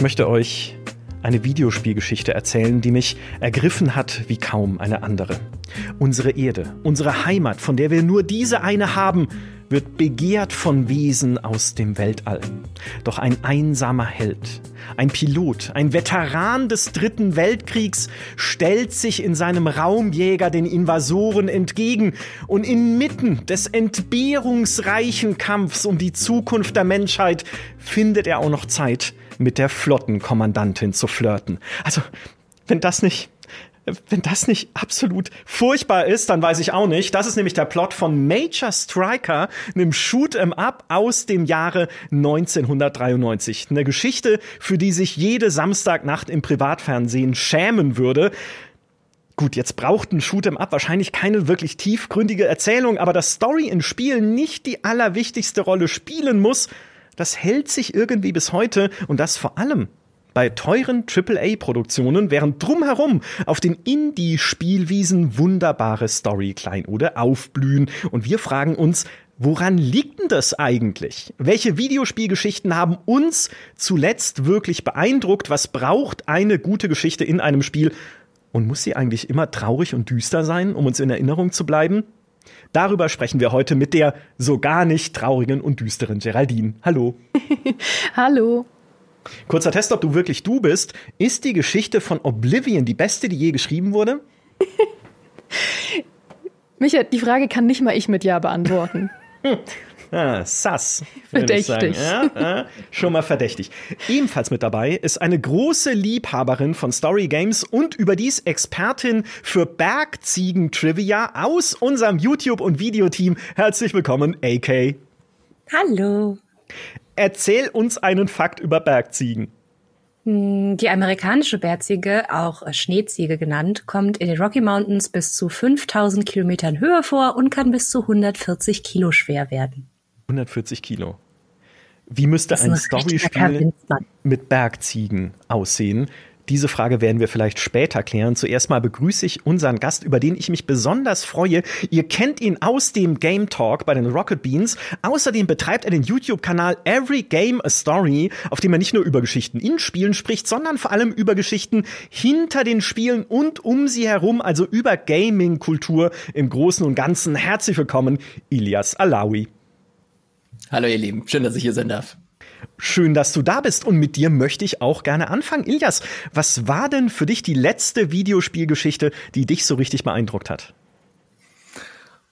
Ich möchte euch eine Videospielgeschichte erzählen, die mich ergriffen hat wie kaum eine andere. Unsere Erde, unsere Heimat, von der wir nur diese eine haben, wird begehrt von Wesen aus dem Weltall. Doch ein einsamer Held, ein Pilot, ein Veteran des Dritten Weltkriegs stellt sich in seinem Raumjäger den Invasoren entgegen und inmitten des entbehrungsreichen Kampfs um die Zukunft der Menschheit findet er auch noch Zeit, mit der Flottenkommandantin zu flirten. Also, wenn das nicht wenn das nicht absolut furchtbar ist, dann weiß ich auch nicht. Das ist nämlich der Plot von Major Striker, einem Shoot'em Up aus dem Jahre 1993. Eine Geschichte, für die sich jede Samstagnacht im Privatfernsehen schämen würde. Gut, jetzt braucht ein Shoot'em Up wahrscheinlich keine wirklich tiefgründige Erzählung, aber dass Story in Spielen nicht die allerwichtigste Rolle spielen muss, das hält sich irgendwie bis heute und das vor allem bei teuren AAA-Produktionen, während drumherum auf den Indie-Spielwiesen wunderbare Story-Kleinode aufblühen. Und wir fragen uns, woran liegt denn das eigentlich? Welche Videospielgeschichten haben uns zuletzt wirklich beeindruckt? Was braucht eine gute Geschichte in einem Spiel? Und muss sie eigentlich immer traurig und düster sein, um uns in Erinnerung zu bleiben? Darüber sprechen wir heute mit der so gar nicht traurigen und düsteren Geraldine. Hallo. Hallo. Kurzer Test, ob du wirklich du bist. Ist die Geschichte von Oblivion die beste, die je geschrieben wurde? Micha, die Frage kann nicht mal ich mit Ja beantworten. Ah, sass. Verdächtig. Ja, ja, schon mal verdächtig. Ebenfalls mit dabei ist eine große Liebhaberin von Story Games und überdies Expertin für Bergziegen-Trivia aus unserem YouTube- und Videoteam. Herzlich willkommen, AK. Hallo. Erzähl uns einen Fakt über Bergziegen. Hm, die amerikanische Bärziege, auch Schneeziege genannt, kommt in den Rocky Mountains bis zu 5000 Kilometern Höhe vor und kann bis zu 140 Kilo schwer werden. 140 Kilo. Wie müsste ein, ein Storyspiel mit Bergziegen aussehen? Diese Frage werden wir vielleicht später klären. Zuerst mal begrüße ich unseren Gast, über den ich mich besonders freue. Ihr kennt ihn aus dem Game Talk bei den Rocket Beans. Außerdem betreibt er den YouTube-Kanal Every Game a Story, auf dem er nicht nur über Geschichten in Spielen spricht, sondern vor allem über Geschichten hinter den Spielen und um sie herum, also über Gaming-Kultur im Großen und Ganzen. Herzlich willkommen, Ilias Alawi. Hallo ihr Lieben, schön, dass ich hier sein darf. Schön, dass du da bist und mit dir möchte ich auch gerne anfangen. Ilias, was war denn für dich die letzte Videospielgeschichte, die dich so richtig beeindruckt hat?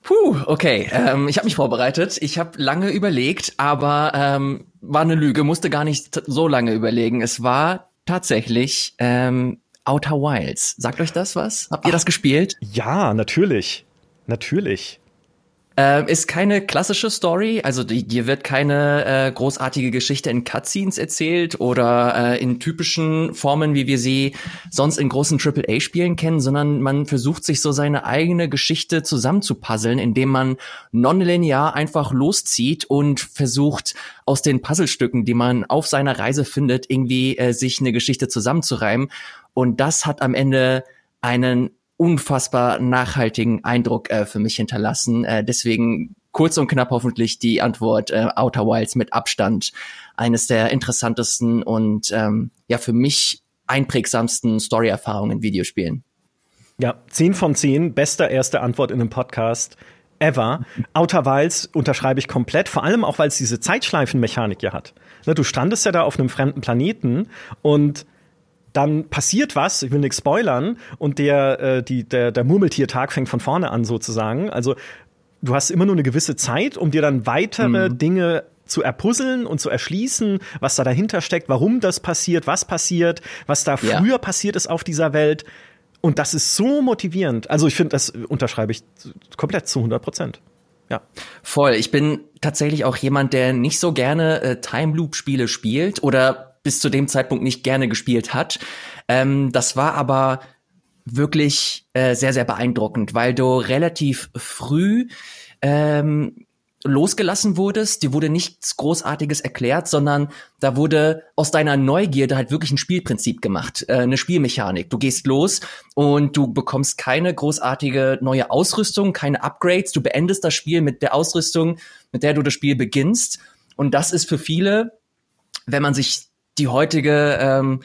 Puh, okay. Ähm, ich habe mich vorbereitet. Ich habe lange überlegt, aber ähm, war eine Lüge. Musste gar nicht so lange überlegen. Es war tatsächlich ähm, Outer Wilds. Sagt euch das was? Habt ihr Ach, das gespielt? Ja, natürlich, natürlich. Äh, ist keine klassische Story, also die, dir wird keine äh, großartige Geschichte in Cutscenes erzählt oder äh, in typischen Formen, wie wir sie sonst in großen AAA-Spielen kennen, sondern man versucht sich so seine eigene Geschichte zusammenzupuzzeln, indem man nonlinear einfach loszieht und versucht, aus den Puzzlestücken, die man auf seiner Reise findet, irgendwie äh, sich eine Geschichte zusammenzureimen. Und das hat am Ende einen unfassbar nachhaltigen Eindruck äh, für mich hinterlassen. Äh, deswegen kurz und knapp hoffentlich die Antwort äh, Outer Wilds mit Abstand eines der interessantesten und ähm, ja für mich einprägsamsten Story-Erfahrungen in Videospielen. Ja, 10 von 10, bester erste Antwort in einem Podcast ever. Outer Wilds unterschreibe ich komplett, vor allem auch, weil es diese Zeitschleifenmechanik ja hat. Ne, du standest ja da auf einem fremden Planeten und dann passiert was, ich will nichts spoilern, und der, äh, die, der, der Murmeltiertag fängt von vorne an sozusagen. Also du hast immer nur eine gewisse Zeit, um dir dann weitere mhm. Dinge zu erpuzzeln und zu erschließen, was da dahinter steckt, warum das passiert, was passiert, was da früher ja. passiert ist auf dieser Welt. Und das ist so motivierend. Also ich finde, das unterschreibe ich komplett zu 100 Prozent. Ja. Voll. Ich bin tatsächlich auch jemand, der nicht so gerne äh, Time Loop Spiele spielt oder bis zu dem Zeitpunkt nicht gerne gespielt hat. Ähm, das war aber wirklich äh, sehr, sehr beeindruckend, weil du relativ früh ähm, losgelassen wurdest, dir wurde nichts Großartiges erklärt, sondern da wurde aus deiner Neugierde halt wirklich ein Spielprinzip gemacht, äh, eine Spielmechanik. Du gehst los und du bekommst keine großartige neue Ausrüstung, keine Upgrades. Du beendest das Spiel mit der Ausrüstung, mit der du das Spiel beginnst. Und das ist für viele, wenn man sich die heutige ähm,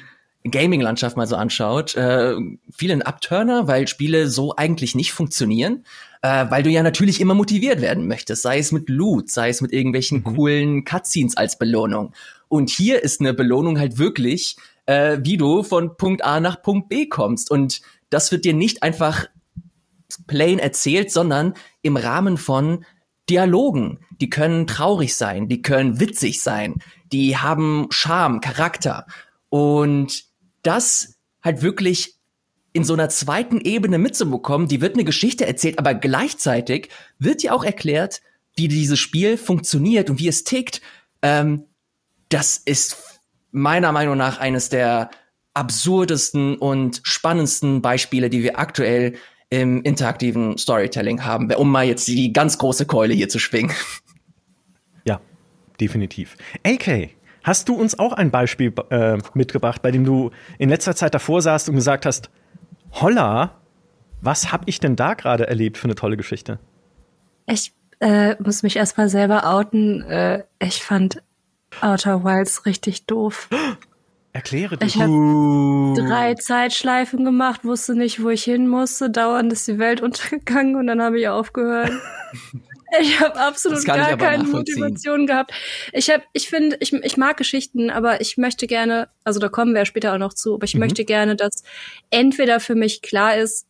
Gaming-Landschaft mal so anschaut, äh, vielen Upturner, weil Spiele so eigentlich nicht funktionieren, äh, weil du ja natürlich immer motiviert werden möchtest, sei es mit Loot, sei es mit irgendwelchen mhm. coolen Cutscenes als Belohnung. Und hier ist eine Belohnung halt wirklich, äh, wie du von Punkt A nach Punkt B kommst. Und das wird dir nicht einfach plain erzählt, sondern im Rahmen von Dialogen. Die können traurig sein, die können witzig sein, die haben Charme, Charakter. Und das halt wirklich in so einer zweiten Ebene mitzubekommen, die wird eine Geschichte erzählt, aber gleichzeitig wird dir auch erklärt, wie dieses Spiel funktioniert und wie es tickt. Ähm, das ist meiner Meinung nach eines der absurdesten und spannendsten Beispiele, die wir aktuell im interaktiven Storytelling haben, um mal jetzt die ganz große Keule hier zu schwingen. Definitiv. AK, hast du uns auch ein Beispiel äh, mitgebracht, bei dem du in letzter Zeit davor saßt und gesagt hast, holla, was hab ich denn da gerade erlebt für eine tolle Geschichte? Ich äh, muss mich erstmal selber outen. Äh, ich fand Outer Wilds richtig doof. Erkläre dich. Ich habe uh. drei Zeitschleifen gemacht, wusste nicht, wo ich hin musste. Dauernd ist die Welt untergegangen und dann habe ich aufgehört. ich habe absolut gar keine Motivation gehabt. Ich habe, ich finde, ich, ich mag Geschichten, aber ich möchte gerne, also da kommen wir ja später auch noch zu, aber ich mhm. möchte gerne, dass entweder für mich klar ist,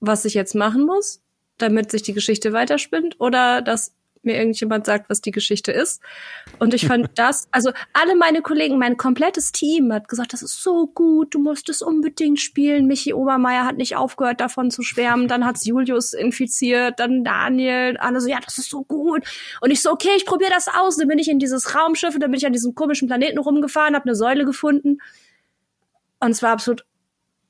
was ich jetzt machen muss, damit sich die Geschichte weiterspinnt, oder dass mir irgendjemand sagt, was die Geschichte ist. Und ich fand das, also alle meine Kollegen, mein komplettes Team hat gesagt, das ist so gut, du musst es unbedingt spielen. Michi Obermeier hat nicht aufgehört, davon zu schwärmen. Dann hat's Julius infiziert, dann Daniel, alle so, ja, das ist so gut. Und ich so, okay, ich probiere das aus. Dann bin ich in dieses Raumschiff, dann bin ich an diesem komischen Planeten rumgefahren, habe eine Säule gefunden. Und es war absolut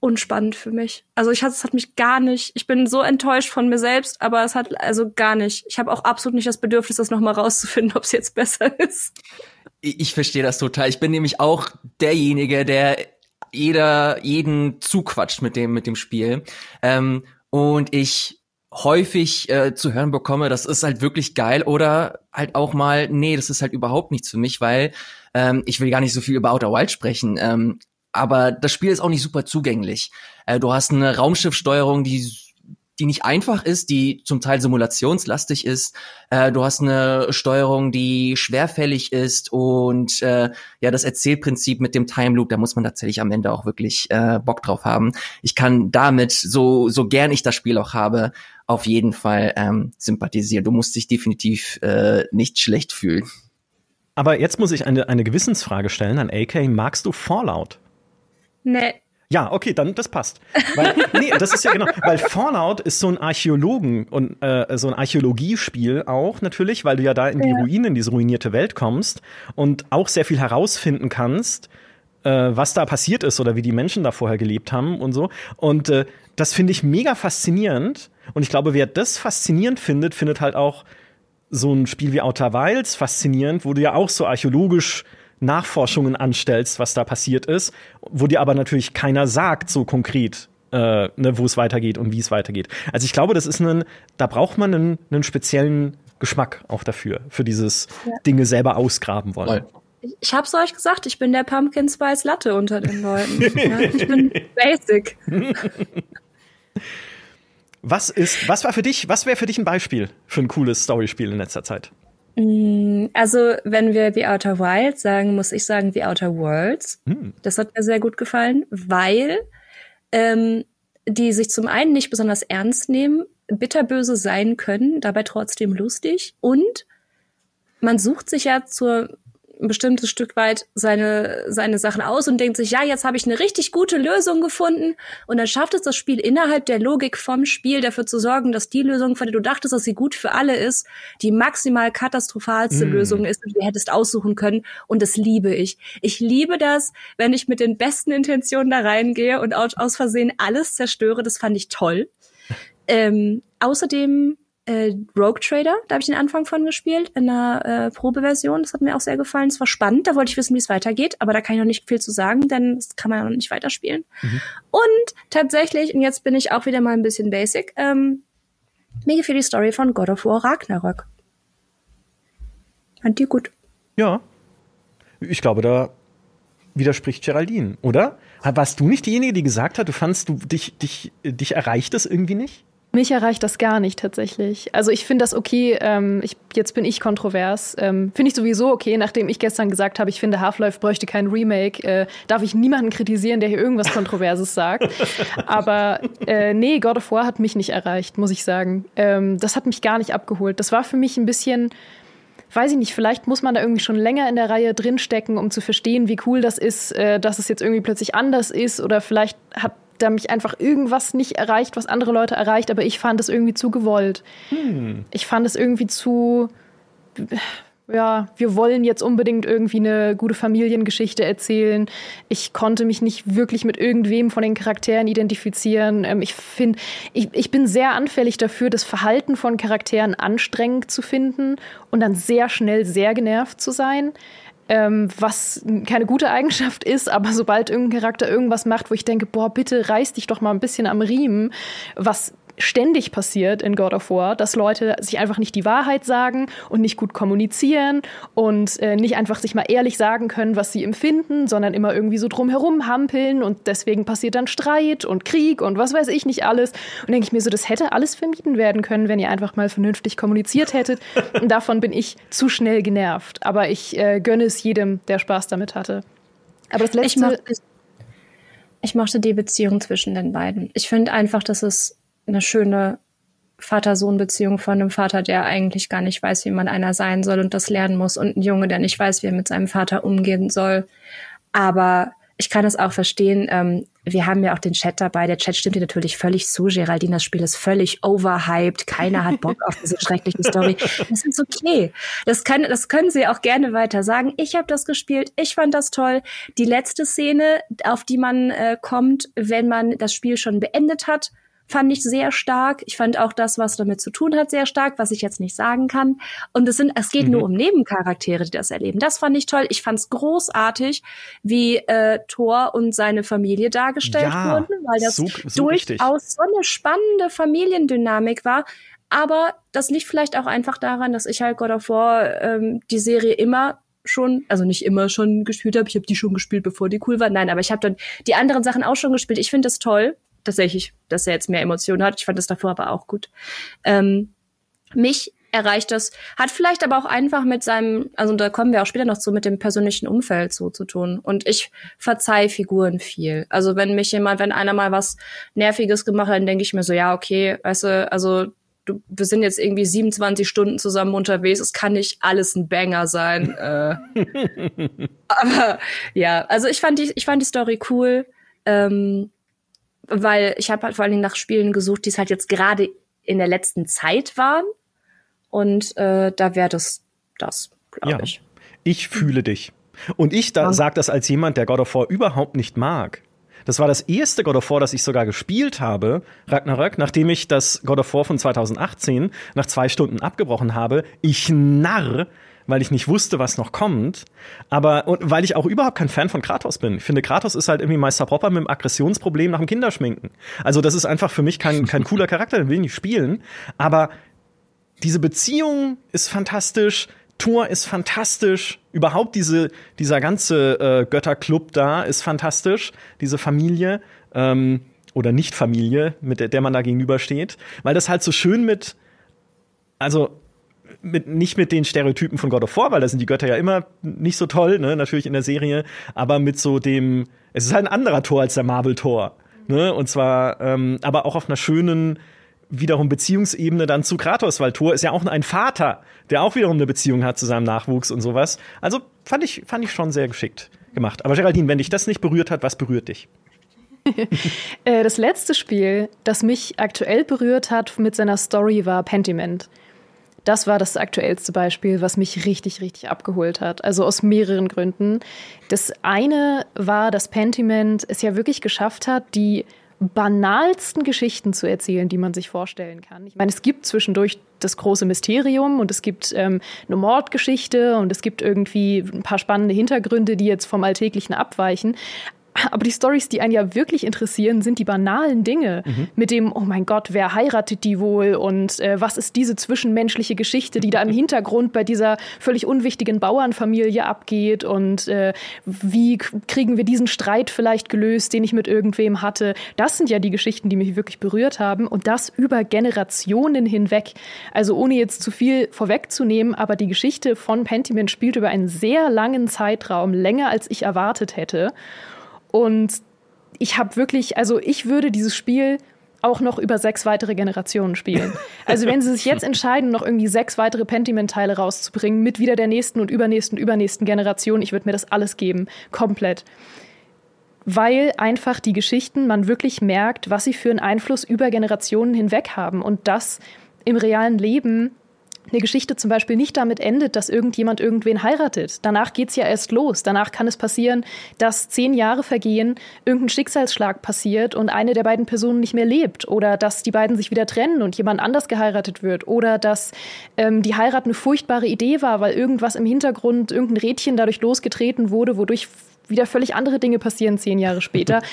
unspannend für mich. Also ich es hat mich gar nicht, ich bin so enttäuscht von mir selbst, aber es hat also gar nicht. Ich habe auch absolut nicht das Bedürfnis, das nochmal rauszufinden, ob es jetzt besser ist. Ich, ich verstehe das total. Ich bin nämlich auch derjenige, der jeder jeden zuquatscht mit dem mit dem Spiel. Ähm, und ich häufig äh, zu hören bekomme, das ist halt wirklich geil oder halt auch mal, nee, das ist halt überhaupt nichts für mich, weil ähm, ich will gar nicht so viel über Outer Wild sprechen. Ähm, aber das Spiel ist auch nicht super zugänglich. Äh, du hast eine Raumschiffsteuerung, die die nicht einfach ist, die zum Teil simulationslastig ist. Äh, du hast eine Steuerung, die schwerfällig ist und äh, ja, das Erzählprinzip mit dem Time Loop, da muss man tatsächlich am Ende auch wirklich äh, Bock drauf haben. Ich kann damit, so, so gern ich das Spiel auch habe, auf jeden Fall ähm, sympathisieren. Du musst dich definitiv äh, nicht schlecht fühlen. Aber jetzt muss ich eine, eine Gewissensfrage stellen an AK. Magst du Fallout? Nee. Ja, okay, dann das passt. Weil, nee, das ist ja genau, weil Fallout ist so ein Archäologen und äh, so ein Archäologiespiel auch natürlich, weil du ja da in die ja. Ruinen, in diese ruinierte Welt kommst und auch sehr viel herausfinden kannst, äh, was da passiert ist oder wie die Menschen da vorher gelebt haben und so. Und äh, das finde ich mega faszinierend. Und ich glaube, wer das faszinierend findet, findet halt auch so ein Spiel wie Outer Wilds faszinierend, wo du ja auch so archäologisch Nachforschungen anstellst, was da passiert ist, wo dir aber natürlich keiner sagt, so konkret, äh, ne, wo es weitergeht und wie es weitergeht. Also ich glaube, das ist ein, da braucht man einen, einen speziellen Geschmack auch dafür, für dieses ja. Dinge selber ausgraben wollen. Ich hab's euch gesagt, ich bin der Pumpkin Spice Latte unter den Leuten. ja, ich bin basic. Was ist, was war für dich, was wäre für dich ein Beispiel für ein cooles Storyspiel in letzter Zeit? Mm, also, wenn wir The Outer Wilds sagen, muss ich sagen The Outer Worlds. Hm. Das hat mir sehr gut gefallen, weil ähm, die sich zum einen nicht besonders ernst nehmen, bitterböse sein können, dabei trotzdem lustig und man sucht sich ja zur ein bestimmtes Stück weit seine, seine Sachen aus und denkt sich, ja, jetzt habe ich eine richtig gute Lösung gefunden. Und dann schafft es das Spiel innerhalb der Logik vom Spiel dafür zu sorgen, dass die Lösung, von der du dachtest, dass sie gut für alle ist, die maximal katastrophalste mm. Lösung ist, die du hättest aussuchen können. Und das liebe ich. Ich liebe das, wenn ich mit den besten Intentionen da reingehe und aus Versehen alles zerstöre. Das fand ich toll. Ähm, außerdem äh, Rogue Trader, da habe ich den Anfang von gespielt, in einer äh, Probeversion. Das hat mir auch sehr gefallen. Es war spannend, da wollte ich wissen, wie es weitergeht, aber da kann ich noch nicht viel zu sagen, denn das kann man ja noch nicht weiterspielen. Mhm. Und tatsächlich, und jetzt bin ich auch wieder mal ein bisschen basic, ähm, mir gefiel die Story von God of War Ragnarök. Fand die gut. Ja. Ich glaube, da widerspricht Geraldine, oder? Warst du nicht diejenige, die gesagt hat, du fandst, du dich, dich, dich erreicht es irgendwie nicht? Mich erreicht das gar nicht tatsächlich. Also ich finde das okay, ähm, ich, jetzt bin ich kontrovers. Ähm, finde ich sowieso okay, nachdem ich gestern gesagt habe, ich finde Half-Life bräuchte kein Remake, äh, darf ich niemanden kritisieren, der hier irgendwas Kontroverses sagt. Aber äh, nee, God of War hat mich nicht erreicht, muss ich sagen. Ähm, das hat mich gar nicht abgeholt. Das war für mich ein bisschen weiß ich nicht, vielleicht muss man da irgendwie schon länger in der Reihe drinstecken, um zu verstehen, wie cool das ist, äh, dass es jetzt irgendwie plötzlich anders ist. Oder vielleicht hat da mich einfach irgendwas nicht erreicht, was andere Leute erreicht, aber ich fand es irgendwie zu gewollt. Hm. Ich fand es irgendwie zu, ja, wir wollen jetzt unbedingt irgendwie eine gute Familiengeschichte erzählen. Ich konnte mich nicht wirklich mit irgendwem von den Charakteren identifizieren. Ähm, ich finde, ich, ich bin sehr anfällig dafür, das Verhalten von Charakteren anstrengend zu finden und dann sehr schnell sehr genervt zu sein ähm, was keine gute Eigenschaft ist, aber sobald irgendein Charakter irgendwas macht, wo ich denke, boah, bitte reiß dich doch mal ein bisschen am Riemen, was ständig passiert in God of War, dass Leute sich einfach nicht die Wahrheit sagen und nicht gut kommunizieren und äh, nicht einfach sich mal ehrlich sagen können, was sie empfinden, sondern immer irgendwie so drumherum hampeln und deswegen passiert dann Streit und Krieg und was weiß ich nicht alles. Und denke ich mir so, das hätte alles vermieden werden können, wenn ihr einfach mal vernünftig kommuniziert hättet. Und davon bin ich zu schnell genervt. Aber ich äh, gönne es jedem, der Spaß damit hatte. Aber das letzte. Ich mochte, ich mochte die Beziehung zwischen den beiden. Ich finde einfach, dass es eine schöne Vater-Sohn-Beziehung von einem Vater, der eigentlich gar nicht weiß, wie man einer sein soll und das lernen muss und ein Junge, der nicht weiß, wie er mit seinem Vater umgehen soll. Aber ich kann das auch verstehen. Ähm, wir haben ja auch den Chat dabei. Der Chat stimmt dir natürlich völlig zu. Geraldine, das Spiel ist völlig overhyped. Keiner hat Bock auf diese schreckliche Story. Das ist okay. Das, kann, das können Sie auch gerne weiter sagen. Ich habe das gespielt. Ich fand das toll. Die letzte Szene, auf die man äh, kommt, wenn man das Spiel schon beendet hat, fand ich sehr stark. Ich fand auch das, was damit zu tun hat, sehr stark, was ich jetzt nicht sagen kann. Und es sind, es geht mhm. nur um Nebencharaktere, die das erleben. Das fand ich toll. Ich fand es großartig, wie äh, Thor und seine Familie dargestellt ja, wurden, weil das so, so durchaus richtig. so eine spannende Familiendynamik war. Aber das liegt vielleicht auch einfach daran, dass ich halt God of War ähm, die Serie immer schon, also nicht immer schon gespielt habe. Ich habe die schon gespielt, bevor die cool war. Nein, aber ich habe dann die anderen Sachen auch schon gespielt. Ich finde das toll tatsächlich, dass er jetzt mehr Emotionen hat. Ich fand das davor aber auch gut. Ähm, mich erreicht das, hat vielleicht aber auch einfach mit seinem, also da kommen wir auch später noch zu, mit dem persönlichen Umfeld so zu tun. Und ich verzeih Figuren viel. Also wenn mich jemand, wenn einer mal was Nerviges gemacht hat, dann denke ich mir so, ja, okay, weißt du, also du, wir sind jetzt irgendwie 27 Stunden zusammen unterwegs, es kann nicht alles ein Banger sein. äh. aber ja, also ich fand die, ich fand die Story cool. Ähm, weil ich habe halt vor allen Dingen nach Spielen gesucht, die es halt jetzt gerade in der letzten Zeit waren. Und äh, da wäre das das, glaube ja. ich. Ich fühle dich. Und ich da, sag das als jemand, der God of War überhaupt nicht mag. Das war das erste God of War, das ich sogar gespielt habe, Ragnarök, nachdem ich das God of War von 2018 nach zwei Stunden abgebrochen habe. Ich narr, weil ich nicht wusste, was noch kommt. Aber und weil ich auch überhaupt kein Fan von Kratos bin. Ich finde, Kratos ist halt irgendwie Meister Popper mit dem Aggressionsproblem nach dem Kinderschminken. Also das ist einfach für mich kein, kein cooler Charakter, den will ich nicht spielen. Aber diese Beziehung ist fantastisch. Thor ist fantastisch. Überhaupt diese, dieser ganze äh, Götterclub da ist fantastisch. Diese Familie ähm, oder Nicht-Familie, mit der, der man da gegenübersteht. Weil das halt so schön mit, also mit, nicht mit den Stereotypen von God of War, weil da sind die Götter ja immer nicht so toll, ne, natürlich in der Serie, aber mit so dem, es ist halt ein anderer Tor als der Marvel-Tor. Ne? Und zwar, ähm, aber auch auf einer schönen, wiederum Beziehungsebene dann zu Kratos, weil Thor ist ja auch ein Vater, der auch wiederum eine Beziehung hat zu seinem Nachwuchs und sowas. Also fand ich, fand ich schon sehr geschickt gemacht. Aber Geraldine, wenn dich das nicht berührt hat, was berührt dich? Äh, das letzte Spiel, das mich aktuell berührt hat mit seiner Story, war Pentiment. Das war das aktuellste Beispiel, was mich richtig, richtig abgeholt hat. Also aus mehreren Gründen. Das eine war, dass Pentiment es ja wirklich geschafft hat, die banalsten Geschichten zu erzählen, die man sich vorstellen kann. Ich meine, es gibt zwischendurch das große Mysterium und es gibt ähm, eine Mordgeschichte und es gibt irgendwie ein paar spannende Hintergründe, die jetzt vom Alltäglichen abweichen. Aber die Stories, die einen ja wirklich interessieren, sind die banalen Dinge. Mhm. Mit dem, oh mein Gott, wer heiratet die wohl? Und äh, was ist diese zwischenmenschliche Geschichte, die da im Hintergrund bei dieser völlig unwichtigen Bauernfamilie abgeht? Und äh, wie kriegen wir diesen Streit vielleicht gelöst, den ich mit irgendwem hatte? Das sind ja die Geschichten, die mich wirklich berührt haben. Und das über Generationen hinweg. Also ohne jetzt zu viel vorwegzunehmen, aber die Geschichte von Pentiment spielt über einen sehr langen Zeitraum, länger als ich erwartet hätte. Und ich habe wirklich, also ich würde dieses Spiel auch noch über sechs weitere Generationen spielen. Also wenn sie sich jetzt entscheiden, noch irgendwie sechs weitere Pentiment-Teile rauszubringen, mit wieder der nächsten und übernächsten, übernächsten Generation, ich würde mir das alles geben. Komplett. Weil einfach die Geschichten, man wirklich merkt, was sie für einen Einfluss über Generationen hinweg haben. Und das im realen Leben eine Geschichte zum Beispiel nicht damit endet, dass irgendjemand irgendwen heiratet. Danach geht's ja erst los. Danach kann es passieren, dass zehn Jahre vergehen, irgendein Schicksalsschlag passiert und eine der beiden Personen nicht mehr lebt. Oder dass die beiden sich wieder trennen und jemand anders geheiratet wird. Oder dass ähm, die Heirat eine furchtbare Idee war, weil irgendwas im Hintergrund, irgendein Rädchen dadurch losgetreten wurde, wodurch wieder völlig andere Dinge passieren zehn Jahre später.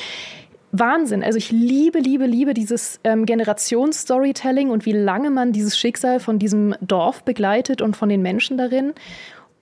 Wahnsinn. Also ich liebe, liebe, liebe dieses ähm, Generationsstorytelling und wie lange man dieses Schicksal von diesem Dorf begleitet und von den Menschen darin.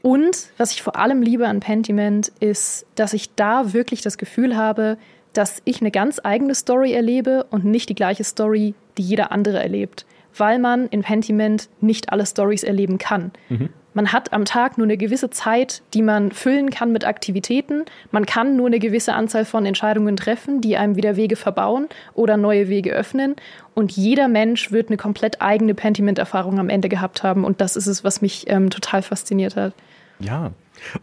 Und was ich vor allem liebe an Pentiment ist, dass ich da wirklich das Gefühl habe, dass ich eine ganz eigene Story erlebe und nicht die gleiche Story, die jeder andere erlebt. Weil man in Pentiment nicht alle Stories erleben kann. Mhm. Man hat am Tag nur eine gewisse Zeit, die man füllen kann mit Aktivitäten. Man kann nur eine gewisse Anzahl von Entscheidungen treffen, die einem wieder Wege verbauen oder neue Wege öffnen. Und jeder Mensch wird eine komplett eigene Pentiment-Erfahrung am Ende gehabt haben. Und das ist es, was mich ähm, total fasziniert hat. Ja.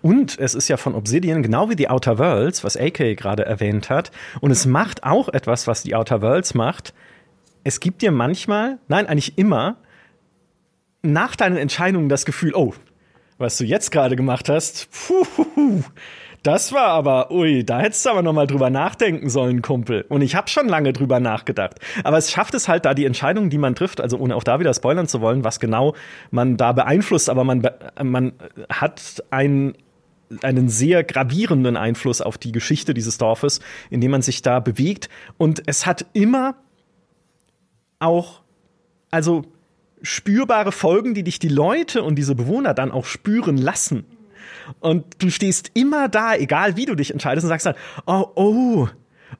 Und es ist ja von Obsidian genau wie die Outer Worlds, was AK gerade erwähnt hat. Und es macht auch etwas, was die Outer Worlds macht. Es gibt dir manchmal, nein, eigentlich immer, nach deinen Entscheidungen das Gefühl, oh, was du jetzt gerade gemacht hast, puh, das war aber, ui, da hättest du aber noch mal drüber nachdenken sollen, Kumpel. Und ich habe schon lange drüber nachgedacht. Aber es schafft es halt da die Entscheidungen, die man trifft, also ohne auch da wieder spoilern zu wollen, was genau man da beeinflusst, aber man, man hat einen einen sehr gravierenden Einfluss auf die Geschichte dieses Dorfes, in dem man sich da bewegt. Und es hat immer auch, also spürbare Folgen, die dich die Leute und diese Bewohner dann auch spüren lassen. Und du stehst immer da, egal wie du dich entscheidest, und sagst dann, oh, oh,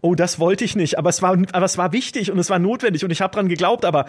oh, das wollte ich nicht, aber es war, aber es war wichtig und es war notwendig und ich habe dran geglaubt, aber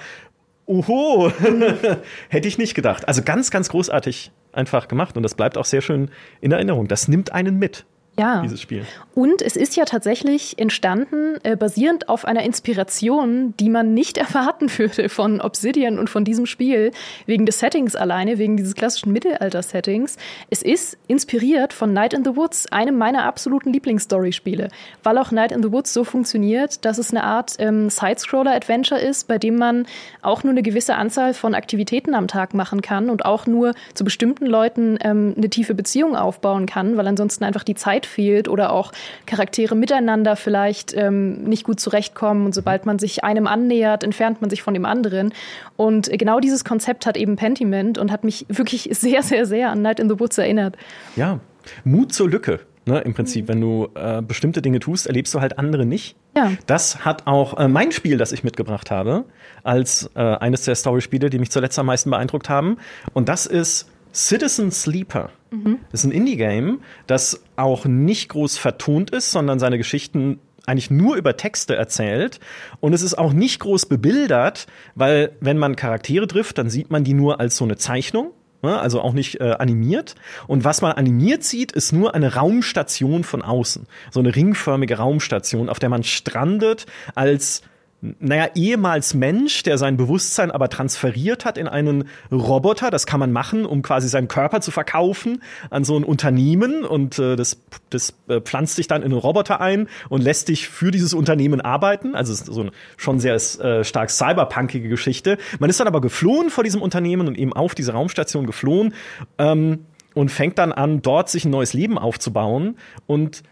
oho, hätte ich nicht gedacht. Also ganz, ganz großartig einfach gemacht und das bleibt auch sehr schön in Erinnerung. Das nimmt einen mit. Ja. dieses Spiel. Und es ist ja tatsächlich entstanden, äh, basierend auf einer Inspiration, die man nicht erwarten würde von Obsidian und von diesem Spiel, wegen des Settings alleine, wegen dieses klassischen Mittelalter-Settings. Es ist inspiriert von Night in the Woods, einem meiner absoluten Lieblingsstory-Spiele, weil auch Night in the Woods so funktioniert, dass es eine Art ähm, Side-Scroller-Adventure ist, bei dem man auch nur eine gewisse Anzahl von Aktivitäten am Tag machen kann und auch nur zu bestimmten Leuten ähm, eine tiefe Beziehung aufbauen kann, weil ansonsten einfach die Zeit fehlt oder auch Charaktere miteinander vielleicht ähm, nicht gut zurechtkommen. Und sobald man sich einem annähert, entfernt man sich von dem anderen. Und genau dieses Konzept hat eben Pentiment und hat mich wirklich sehr, sehr, sehr an Night in the Woods erinnert. Ja, Mut zur Lücke. Ne, Im Prinzip, wenn du äh, bestimmte Dinge tust, erlebst du halt andere nicht. Ja. Das hat auch äh, mein Spiel, das ich mitgebracht habe, als äh, eines der Story-Spiele, die mich zuletzt am meisten beeindruckt haben. Und das ist Citizen Sleeper. Mhm. Das ist ein Indie-Game, das auch nicht groß vertont ist, sondern seine Geschichten eigentlich nur über Texte erzählt. Und es ist auch nicht groß bebildert, weil wenn man Charaktere trifft, dann sieht man die nur als so eine Zeichnung. Ne? Also auch nicht äh, animiert. Und was man animiert sieht, ist nur eine Raumstation von außen. So eine ringförmige Raumstation, auf der man strandet als naja, ehemals Mensch, der sein Bewusstsein aber transferiert hat in einen Roboter. Das kann man machen, um quasi seinen Körper zu verkaufen an so ein Unternehmen und äh, das, das äh, pflanzt sich dann in einen Roboter ein und lässt dich für dieses Unternehmen arbeiten. Also so eine schon sehr äh, stark cyberpunkige Geschichte. Man ist dann aber geflohen vor diesem Unternehmen und eben auf diese Raumstation geflohen ähm, und fängt dann an, dort sich ein neues Leben aufzubauen und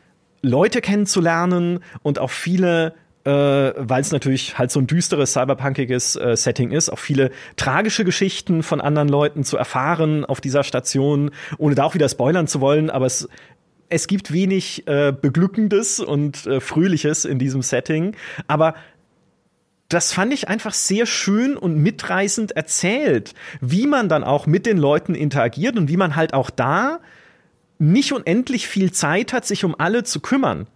Leute kennenzulernen und auch viele äh, weil es natürlich halt so ein düsteres, cyberpunkiges äh, Setting ist, auch viele tragische Geschichten von anderen Leuten zu erfahren auf dieser Station, ohne da auch wieder spoilern zu wollen, aber es es gibt wenig äh, Beglückendes und äh, Fröhliches in diesem Setting, aber das fand ich einfach sehr schön und mitreißend erzählt, wie man dann auch mit den Leuten interagiert und wie man halt auch da nicht unendlich viel Zeit hat, sich um alle zu kümmern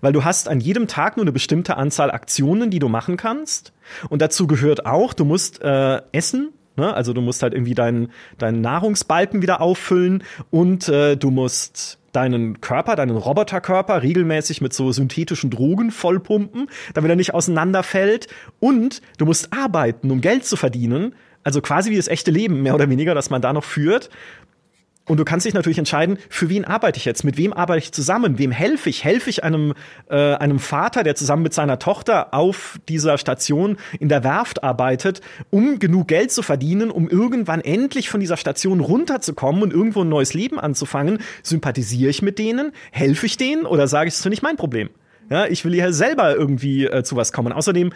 weil du hast an jedem Tag nur eine bestimmte Anzahl Aktionen, die du machen kannst. Und dazu gehört auch, du musst äh, essen. Ne? Also du musst halt irgendwie deinen, deinen Nahrungsbalken wieder auffüllen und äh, du musst deinen Körper, deinen Roboterkörper regelmäßig mit so synthetischen Drogen vollpumpen, damit er nicht auseinanderfällt. Und du musst arbeiten, um Geld zu verdienen. Also quasi wie das echte Leben, mehr oder weniger, das man da noch führt. Und du kannst dich natürlich entscheiden, für wen arbeite ich jetzt, mit wem arbeite ich zusammen, wem helfe ich? Helfe ich einem, äh, einem Vater, der zusammen mit seiner Tochter auf dieser Station in der Werft arbeitet, um genug Geld zu verdienen, um irgendwann endlich von dieser Station runterzukommen und irgendwo ein neues Leben anzufangen? Sympathisiere ich mit denen? Helfe ich denen? Oder sage ich, es ist nicht mein Problem? Ja, ich will hier selber irgendwie äh, zu was kommen. Außerdem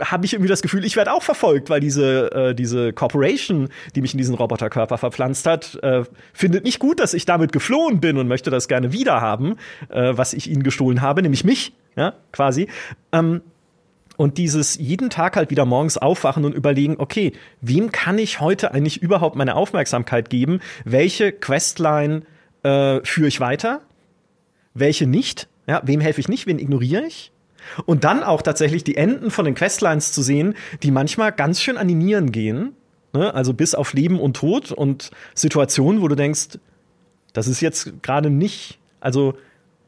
habe ich irgendwie das Gefühl, ich werde auch verfolgt, weil diese, äh, diese Corporation, die mich in diesen Roboterkörper verpflanzt hat, äh, findet nicht gut, dass ich damit geflohen bin und möchte das gerne wiederhaben, äh, was ich ihnen gestohlen habe, nämlich mich, ja, quasi. Ähm, und dieses jeden Tag halt wieder morgens aufwachen und überlegen, okay, wem kann ich heute eigentlich überhaupt meine Aufmerksamkeit geben? Welche Questline äh, führe ich weiter? Welche nicht? Ja, wem helfe ich nicht? Wen ignoriere ich? Und dann auch tatsächlich die Enden von den Questlines zu sehen, die manchmal ganz schön animieren gehen. Ne? Also bis auf Leben und Tod und Situationen, wo du denkst, das ist jetzt gerade nicht, also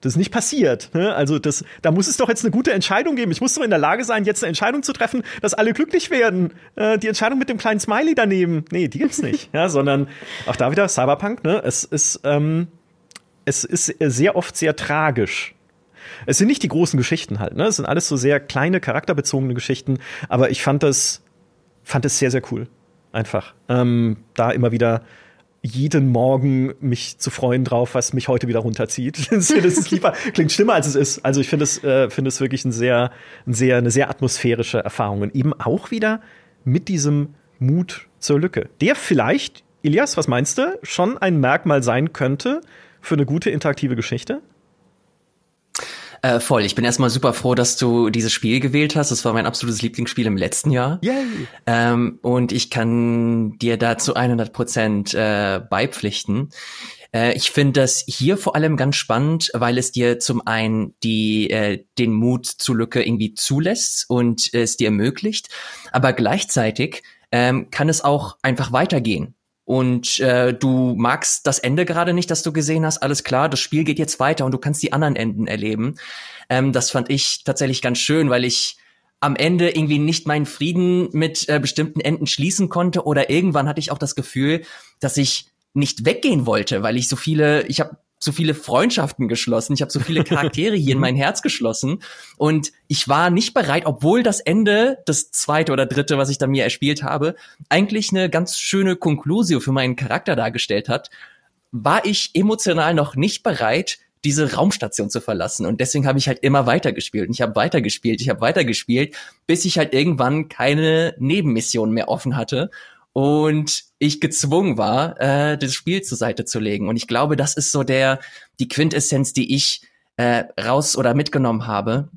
das ist nicht passiert. Ne? Also das, da muss es doch jetzt eine gute Entscheidung geben. Ich muss doch in der Lage sein, jetzt eine Entscheidung zu treffen, dass alle glücklich werden. Äh, die Entscheidung mit dem kleinen Smiley daneben, nee, die gibt's nicht. ja, sondern auch da wieder Cyberpunk. Ne? Es ist, ähm, es ist sehr oft sehr tragisch es sind nicht die großen Geschichten halt, ne? Es sind alles so sehr kleine, charakterbezogene Geschichten, aber ich fand das, fand es sehr, sehr cool. Einfach. Ähm, da immer wieder jeden Morgen mich zu freuen drauf, was mich heute wieder runterzieht. das ist lieber, klingt schlimmer als es ist. Also ich finde es, äh, finde es wirklich ein sehr, ein sehr, eine sehr atmosphärische Erfahrung und eben auch wieder mit diesem Mut zur Lücke, der vielleicht, Elias, was meinst du, schon ein Merkmal sein könnte für eine gute interaktive Geschichte? Äh, voll. Ich bin erstmal super froh, dass du dieses Spiel gewählt hast. Das war mein absolutes Lieblingsspiel im letzten Jahr. Yay. Ähm, und ich kann dir da zu 100 Prozent äh, beipflichten. Äh, ich finde das hier vor allem ganz spannend, weil es dir zum einen die, äh, den Mut zur Lücke irgendwie zulässt und es dir ermöglicht, aber gleichzeitig ähm, kann es auch einfach weitergehen. Und äh, du magst das Ende gerade nicht, das du gesehen hast, alles klar, das Spiel geht jetzt weiter und du kannst die anderen Enden erleben. Ähm, das fand ich tatsächlich ganz schön, weil ich am Ende irgendwie nicht meinen Frieden mit äh, bestimmten Enden schließen konnte oder irgendwann hatte ich auch das Gefühl, dass ich nicht weggehen wollte, weil ich so viele, ich habe so viele Freundschaften geschlossen, ich habe so viele Charaktere hier in mein Herz geschlossen und ich war nicht bereit, obwohl das Ende, das zweite oder dritte, was ich da mir erspielt habe, eigentlich eine ganz schöne Conclusio für meinen Charakter dargestellt hat, war ich emotional noch nicht bereit, diese Raumstation zu verlassen. Und deswegen habe ich halt immer weitergespielt. Und ich habe weitergespielt, ich habe weitergespielt, bis ich halt irgendwann keine Nebenmission mehr offen hatte und ich gezwungen war, äh, das Spiel zur Seite zu legen. Und ich glaube, das ist so der die Quintessenz, die ich äh, raus oder mitgenommen habe,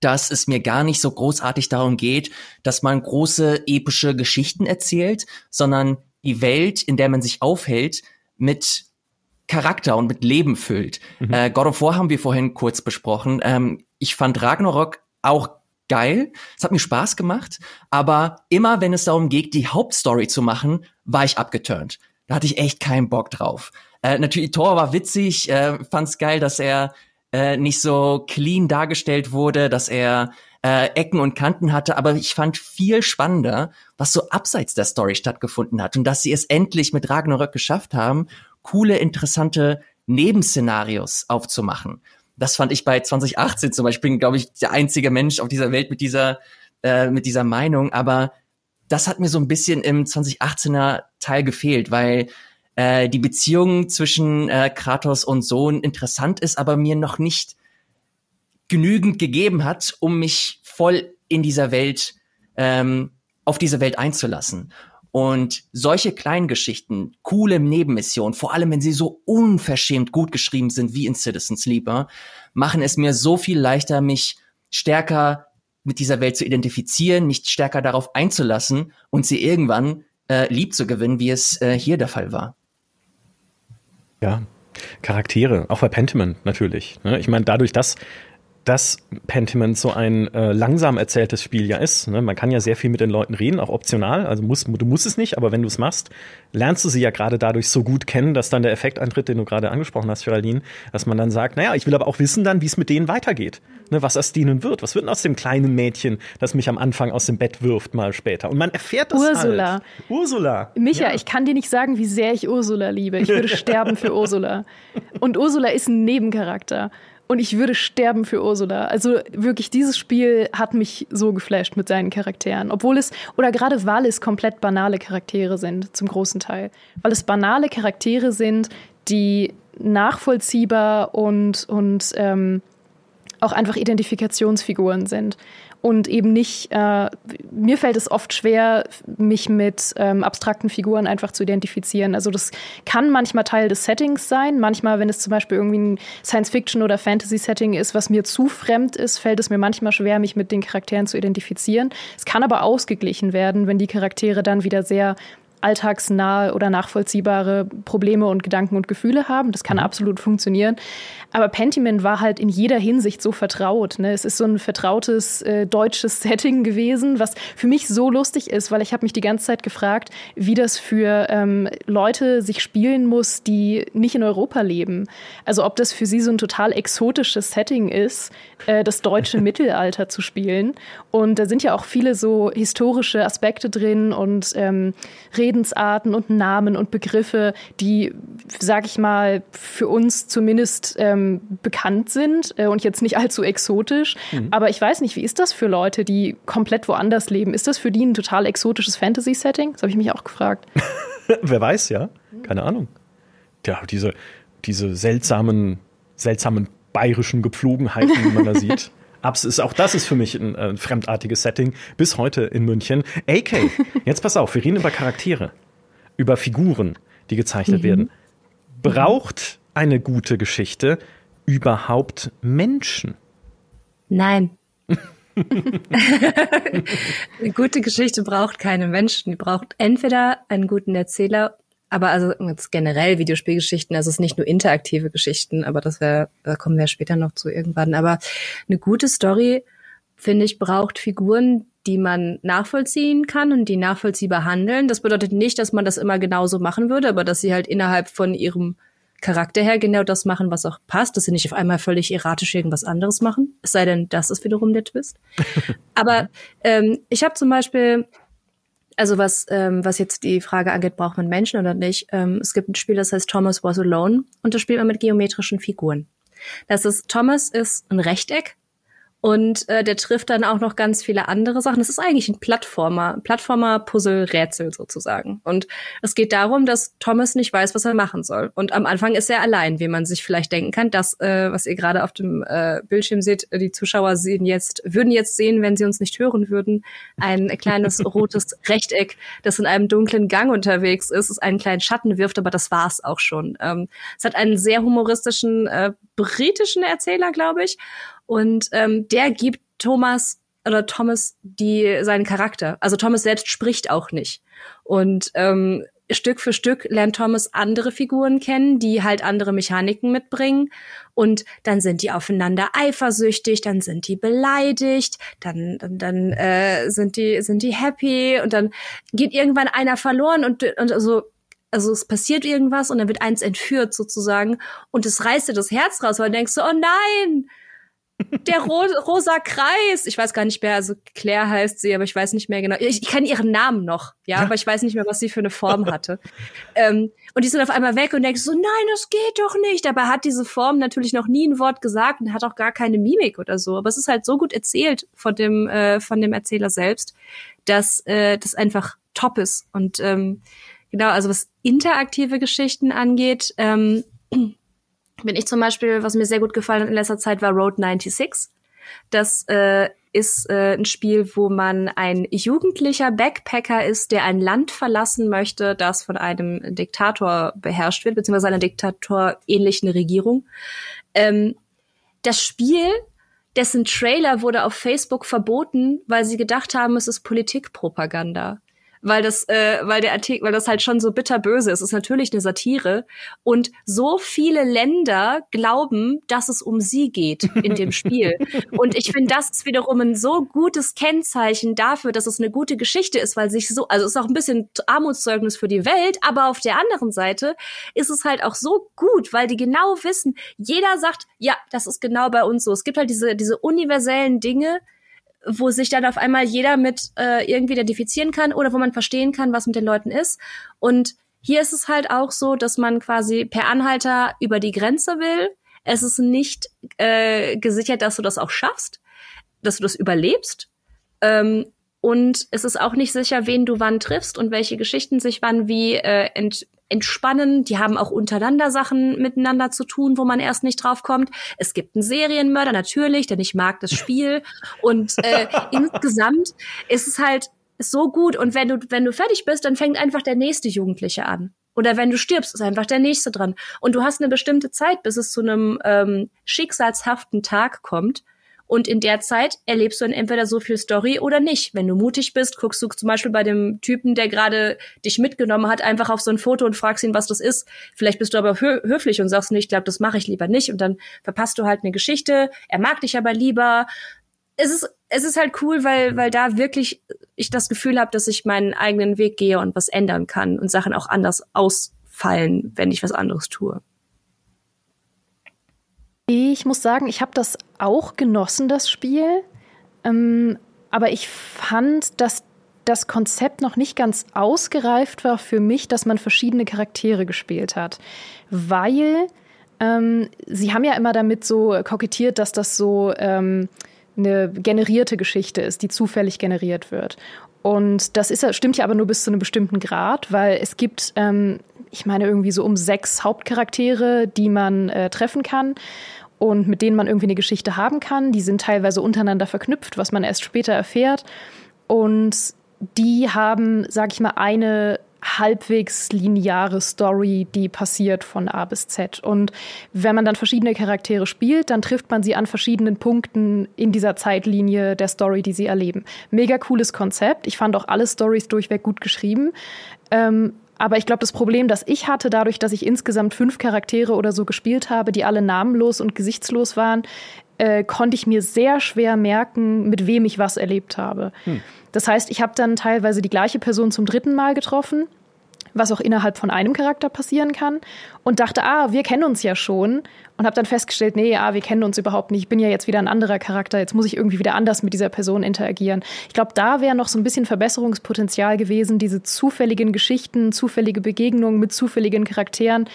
dass es mir gar nicht so großartig darum geht, dass man große epische Geschichten erzählt, sondern die Welt, in der man sich aufhält, mit Charakter und mit Leben füllt. Mhm. Äh, God of War haben wir vorhin kurz besprochen. Ähm, ich fand Ragnarok auch geil. Es hat mir Spaß gemacht, aber immer wenn es darum geht, die Hauptstory zu machen, war ich abgeturnt. Da hatte ich echt keinen Bock drauf. Äh, natürlich, Thor war witzig, äh, fand's geil, dass er äh, nicht so clean dargestellt wurde, dass er äh, Ecken und Kanten hatte, aber ich fand viel spannender, was so abseits der Story stattgefunden hat und dass sie es endlich mit Ragnarök geschafft haben, coole, interessante Nebenszenarios aufzumachen. Das fand ich bei 2018 zum Beispiel, glaube ich, der einzige Mensch auf dieser Welt mit dieser, äh, mit dieser Meinung. Aber das hat mir so ein bisschen im 2018er Teil gefehlt, weil äh, die Beziehung zwischen äh, Kratos und Sohn interessant ist, aber mir noch nicht genügend gegeben hat, um mich voll in dieser Welt, ähm, auf diese Welt einzulassen. Und solche kleinen Geschichten, coole Nebenmissionen, vor allem wenn sie so unverschämt gut geschrieben sind wie in Citizen Sleeper, machen es mir so viel leichter, mich stärker mit dieser Welt zu identifizieren, mich stärker darauf einzulassen und sie irgendwann äh, lieb zu gewinnen, wie es äh, hier der Fall war. Ja, Charaktere, auch bei Pentiment natürlich. Ne? Ich meine, dadurch, dass dass Pentiment so ein äh, langsam erzähltes Spiel ja ist. Ne? Man kann ja sehr viel mit den Leuten reden, auch optional. Also musst, du musst es nicht, aber wenn du es machst, lernst du sie ja gerade dadurch so gut kennen, dass dann der Effekt eintritt, den du gerade angesprochen hast, Geraldine, dass man dann sagt, naja, ich will aber auch wissen dann, wie es mit denen weitergeht. Ne? Was aus denen wird. Was wird denn aus dem kleinen Mädchen, das mich am Anfang aus dem Bett wirft, mal später? Und man erfährt das Ursula. Halt. Ursula. Micha, ja. ich kann dir nicht sagen, wie sehr ich Ursula liebe. Ich würde sterben für Ursula. Und Ursula ist ein Nebencharakter. Und ich würde sterben für Ursula. Also wirklich, dieses Spiel hat mich so geflasht mit seinen Charakteren. Obwohl es, oder gerade weil es komplett banale Charaktere sind, zum großen Teil. Weil es banale Charaktere sind, die nachvollziehbar und, und ähm, auch einfach Identifikationsfiguren sind und eben nicht, äh, mir fällt es oft schwer, mich mit ähm, abstrakten Figuren einfach zu identifizieren. Also das kann manchmal Teil des Settings sein. Manchmal, wenn es zum Beispiel irgendwie ein Science-Fiction- oder Fantasy-Setting ist, was mir zu fremd ist, fällt es mir manchmal schwer, mich mit den Charakteren zu identifizieren. Es kann aber ausgeglichen werden, wenn die Charaktere dann wieder sehr alltagsnahe oder nachvollziehbare Probleme und Gedanken und Gefühle haben. Das kann mhm. absolut funktionieren. Aber Pentiment war halt in jeder Hinsicht so vertraut. Ne? Es ist so ein vertrautes äh, deutsches Setting gewesen, was für mich so lustig ist, weil ich habe mich die ganze Zeit gefragt, wie das für ähm, Leute sich spielen muss, die nicht in Europa leben. Also ob das für sie so ein total exotisches Setting ist, äh, das deutsche Mittelalter zu spielen. Und da sind ja auch viele so historische Aspekte drin und ähm, Redensarten und Namen und Begriffe, die, sag ich mal, für uns zumindest ähm, bekannt sind äh, und jetzt nicht allzu exotisch. Mhm. Aber ich weiß nicht, wie ist das für Leute, die komplett woanders leben? Ist das für die ein total exotisches Fantasy-Setting? Das habe ich mich auch gefragt. Wer weiß, ja. Keine Ahnung. Ja, diese, diese seltsamen, seltsamen bayerischen Gepflogenheiten, die man da sieht. Abs ist, auch das ist für mich ein äh, fremdartiges Setting, bis heute in München. AK, jetzt pass auf, wir reden über Charaktere, über Figuren, die gezeichnet mhm. werden. Braucht eine gute Geschichte überhaupt Menschen? Nein. eine gute Geschichte braucht keine Menschen. Die braucht entweder einen guten Erzähler, aber also jetzt generell Videospielgeschichten, also es ist nicht nur interaktive Geschichten, aber das wäre, da kommen wir später noch zu irgendwann. Aber eine gute Story, finde ich, braucht Figuren, die man nachvollziehen kann und die nachvollziehbar handeln. Das bedeutet nicht, dass man das immer genauso machen würde, aber dass sie halt innerhalb von ihrem Charakter her genau das machen, was auch passt, dass sie nicht auf einmal völlig erratisch irgendwas anderes machen. Es sei denn, das ist wiederum der Twist. aber ähm, ich habe zum Beispiel also was, ähm, was jetzt die Frage angeht, braucht man Menschen oder nicht? Ähm, es gibt ein Spiel, das heißt Thomas Was Alone und das spielt man mit geometrischen Figuren. Das ist, Thomas ist ein Rechteck und äh, der trifft dann auch noch ganz viele andere Sachen. Das ist eigentlich ein Plattformer, Plattformer-Puzzle-Rätsel sozusagen. Und es geht darum, dass Thomas nicht weiß, was er machen soll. Und am Anfang ist er allein, wie man sich vielleicht denken kann. Das, äh, was ihr gerade auf dem äh, Bildschirm seht, die Zuschauer sehen jetzt, würden jetzt sehen, wenn sie uns nicht hören würden, ein kleines rotes Rechteck, das in einem dunklen Gang unterwegs ist, es einen kleinen Schatten wirft, aber das war's auch schon. Ähm, es hat einen sehr humoristischen äh, britischen Erzähler, glaube ich. Und ähm, der gibt Thomas oder Thomas die seinen Charakter. Also Thomas selbst spricht auch nicht. Und ähm, Stück für Stück lernt Thomas andere Figuren kennen, die halt andere Mechaniken mitbringen. Und dann sind die aufeinander eifersüchtig, dann sind die beleidigt, dann, dann, dann äh, sind, die, sind die happy und dann geht irgendwann einer verloren und, und also, also es passiert irgendwas und dann wird eins entführt sozusagen und es reißt dir das Herz raus, weil du denkst so, oh nein, der ro rosa Kreis. Ich weiß gar nicht mehr, also Claire heißt sie, aber ich weiß nicht mehr genau. Ich, ich kenne ihren Namen noch, ja, aber ich weiß nicht mehr, was sie für eine Form hatte. ähm, und die sind auf einmal weg und denkst so, nein, das geht doch nicht. Dabei hat diese Form natürlich noch nie ein Wort gesagt und hat auch gar keine Mimik oder so. Aber es ist halt so gut erzählt von dem, äh, von dem Erzähler selbst, dass äh, das einfach top ist. Und ähm, genau, also was interaktive Geschichten angeht, ähm, bin ich zum Beispiel, was mir sehr gut gefallen hat in letzter Zeit, war Road 96. Das äh, ist äh, ein Spiel, wo man ein jugendlicher Backpacker ist, der ein Land verlassen möchte, das von einem Diktator beherrscht wird, beziehungsweise einer diktatorähnlichen Regierung. Ähm, das Spiel, dessen Trailer wurde auf Facebook verboten, weil sie gedacht haben, es ist Politikpropaganda weil das, äh, weil der Artikel, weil das halt schon so bitterböse ist. Es ist natürlich eine Satire und so viele Länder glauben, dass es um sie geht in dem Spiel. und ich finde, das ist wiederum ein so gutes Kennzeichen dafür, dass es eine gute Geschichte ist, weil sich so, also es ist auch ein bisschen Armutszeugnis für die Welt, aber auf der anderen Seite ist es halt auch so gut, weil die genau wissen, jeder sagt, ja, das ist genau bei uns so. Es gibt halt diese diese universellen Dinge, wo sich dann auf einmal jeder mit äh, irgendwie identifizieren kann oder wo man verstehen kann, was mit den Leuten ist. Und hier ist es halt auch so, dass man quasi per Anhalter über die Grenze will. Es ist nicht äh, gesichert, dass du das auch schaffst, dass du das überlebst. Ähm, und es ist auch nicht sicher, wen du wann triffst und welche Geschichten sich wann wie äh, ent entspannen. Die haben auch untereinander Sachen miteinander zu tun, wo man erst nicht drauf kommt. Es gibt einen Serienmörder natürlich, denn ich mag das Spiel. Und äh, insgesamt ist es halt so gut. Und wenn du, wenn du fertig bist, dann fängt einfach der nächste Jugendliche an. Oder wenn du stirbst, ist einfach der nächste dran. Und du hast eine bestimmte Zeit, bis es zu einem ähm, schicksalshaften Tag kommt. Und in der Zeit erlebst du dann entweder so viel Story oder nicht. Wenn du mutig bist, guckst du zum Beispiel bei dem Typen, der gerade dich mitgenommen hat, einfach auf so ein Foto und fragst ihn, was das ist. Vielleicht bist du aber hö höflich und sagst, nee, ich glaube, das mache ich lieber nicht. Und dann verpasst du halt eine Geschichte. Er mag dich aber lieber. Es ist, es ist halt cool, weil, weil da wirklich ich das Gefühl habe, dass ich meinen eigenen Weg gehe und was ändern kann und Sachen auch anders ausfallen, wenn ich was anderes tue. Ich muss sagen, ich habe das auch genossen, das Spiel. Ähm, aber ich fand, dass das Konzept noch nicht ganz ausgereift war für mich, dass man verschiedene Charaktere gespielt hat. Weil ähm, sie haben ja immer damit so kokettiert, dass das so ähm, eine generierte Geschichte ist, die zufällig generiert wird. Und das ist, stimmt ja aber nur bis zu einem bestimmten Grad, weil es gibt, ähm, ich meine, irgendwie so um sechs Hauptcharaktere, die man äh, treffen kann und mit denen man irgendwie eine Geschichte haben kann. Die sind teilweise untereinander verknüpft, was man erst später erfährt. Und die haben, sag ich mal, eine halbwegs lineare Story, die passiert von A bis Z. Und wenn man dann verschiedene Charaktere spielt, dann trifft man sie an verschiedenen Punkten in dieser Zeitlinie der Story, die sie erleben. Mega cooles Konzept. Ich fand auch alle Stories durchweg gut geschrieben. Ähm, aber ich glaube, das Problem, das ich hatte, dadurch, dass ich insgesamt fünf Charaktere oder so gespielt habe, die alle namenlos und gesichtslos waren, äh, konnte ich mir sehr schwer merken, mit wem ich was erlebt habe. Hm. Das heißt, ich habe dann teilweise die gleiche Person zum dritten Mal getroffen, was auch innerhalb von einem Charakter passieren kann, und dachte, ah, wir kennen uns ja schon. Und habe dann festgestellt, nee, ah, wir kennen uns überhaupt nicht. Ich bin ja jetzt wieder ein anderer Charakter. Jetzt muss ich irgendwie wieder anders mit dieser Person interagieren. Ich glaube, da wäre noch so ein bisschen Verbesserungspotenzial gewesen, diese zufälligen Geschichten, zufällige Begegnungen mit zufälligen Charakteren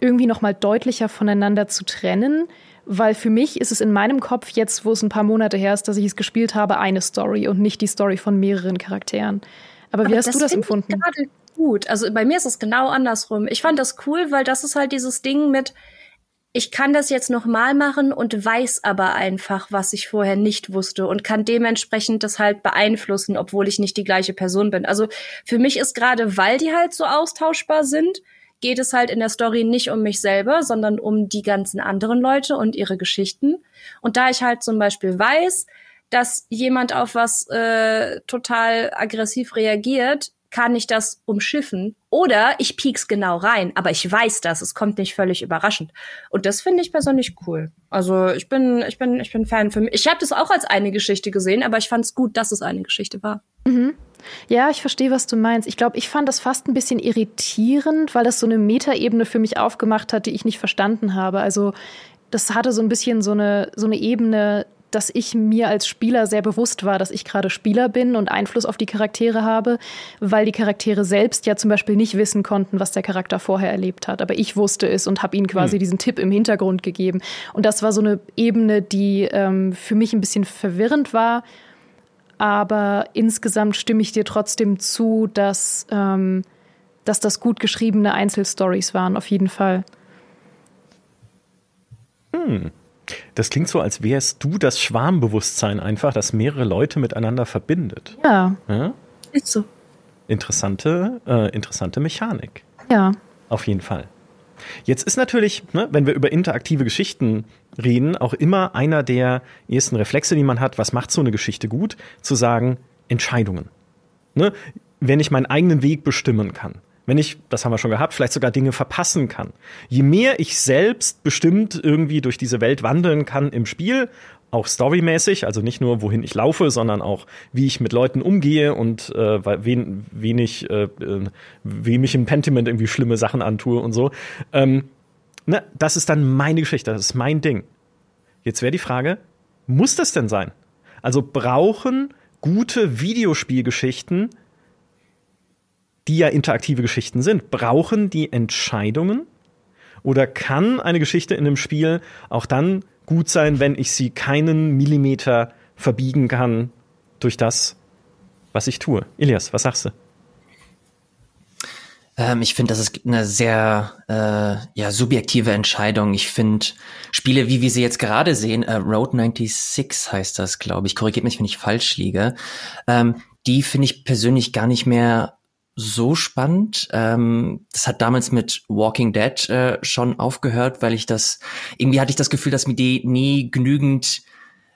irgendwie noch mal deutlicher voneinander zu trennen weil für mich ist es in meinem Kopf jetzt, wo es ein paar Monate her ist, dass ich es gespielt habe, eine Story und nicht die Story von mehreren Charakteren. Aber wie Aber hast du das empfunden? gerade gut. Also bei mir ist es genau andersrum. Ich fand das cool, weil das ist halt dieses Ding mit, ich kann das jetzt nochmal machen und weiß aber einfach, was ich vorher nicht wusste und kann dementsprechend das halt beeinflussen, obwohl ich nicht die gleiche Person bin. Also für mich ist gerade, weil die halt so austauschbar sind, geht es halt in der Story nicht um mich selber, sondern um die ganzen anderen Leute und ihre Geschichten. Und da ich halt zum Beispiel weiß, dass jemand auf was äh, total aggressiv reagiert, kann ich das umschiffen. Oder ich piek's genau rein, aber ich weiß das, es kommt nicht völlig überraschend. Und das finde ich persönlich cool. Also ich bin, ich bin, ich bin Fan für mich. Ich habe das auch als eine Geschichte gesehen, aber ich fand es gut, dass es eine Geschichte war. Mhm. Ja, ich verstehe, was du meinst. Ich glaube, ich fand das fast ein bisschen irritierend, weil das so eine Metaebene für mich aufgemacht hat, die ich nicht verstanden habe. Also das hatte so ein bisschen so eine, so eine Ebene, dass ich mir als Spieler sehr bewusst war, dass ich gerade Spieler bin und Einfluss auf die Charaktere habe, weil die Charaktere selbst ja zum Beispiel nicht wissen konnten, was der Charakter vorher erlebt hat. Aber ich wusste es und habe ihnen quasi hm. diesen Tipp im Hintergrund gegeben. Und das war so eine Ebene, die ähm, für mich ein bisschen verwirrend war aber insgesamt stimme ich dir trotzdem zu, dass, ähm, dass das gut geschriebene Einzelstories waren, auf jeden Fall. Hm. Das klingt so, als wärst du das Schwarmbewusstsein einfach, das mehrere Leute miteinander verbindet. Ja. ja? Ist so. Interessante, äh, interessante Mechanik. Ja. Auf jeden Fall. Jetzt ist natürlich, ne, wenn wir über interaktive Geschichten reden, auch immer einer der ersten Reflexe, die man hat, was macht so eine Geschichte gut, zu sagen, Entscheidungen. Ne? Wenn ich meinen eigenen Weg bestimmen kann. Wenn ich, das haben wir schon gehabt, vielleicht sogar Dinge verpassen kann. Je mehr ich selbst bestimmt irgendwie durch diese Welt wandeln kann im Spiel, auch storymäßig, also nicht nur wohin ich laufe, sondern auch wie ich mit Leuten umgehe und äh, wen, wen ich, äh, äh, wem ich im Pentiment irgendwie schlimme Sachen antue und so. Ähm, ne, das ist dann meine Geschichte, das ist mein Ding. Jetzt wäre die Frage, muss das denn sein? Also brauchen gute Videospielgeschichten, die ja interaktive Geschichten sind, brauchen die Entscheidungen? Oder kann eine Geschichte in einem Spiel auch dann gut sein, wenn ich sie keinen Millimeter verbiegen kann durch das, was ich tue. Elias, was sagst du? Ähm, ich finde, das ist eine sehr äh, ja, subjektive Entscheidung. Ich finde Spiele, wie wir sie jetzt gerade sehen, äh, Road 96 heißt das, glaube ich, korrigiert mich, wenn ich falsch liege, ähm, die finde ich persönlich gar nicht mehr so spannend. Ähm, das hat damals mit Walking Dead äh, schon aufgehört, weil ich das, irgendwie hatte ich das Gefühl, dass mir die nie genügend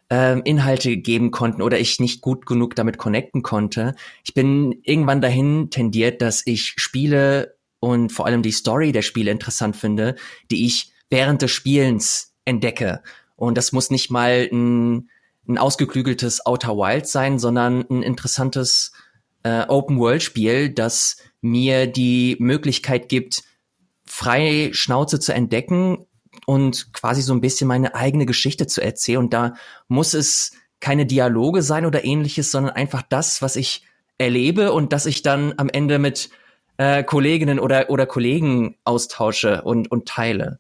ähm, Inhalte geben konnten oder ich nicht gut genug damit connecten konnte. Ich bin irgendwann dahin tendiert, dass ich Spiele und vor allem die Story der Spiele interessant finde, die ich während des Spielens entdecke. Und das muss nicht mal ein, ein ausgeklügeltes Outer Wild sein, sondern ein interessantes äh, Open-World-Spiel, das mir die Möglichkeit gibt, frei Schnauze zu entdecken und quasi so ein bisschen meine eigene Geschichte zu erzählen. Und da muss es keine Dialoge sein oder ähnliches, sondern einfach das, was ich erlebe und das ich dann am Ende mit äh, Kolleginnen oder, oder Kollegen austausche und, und teile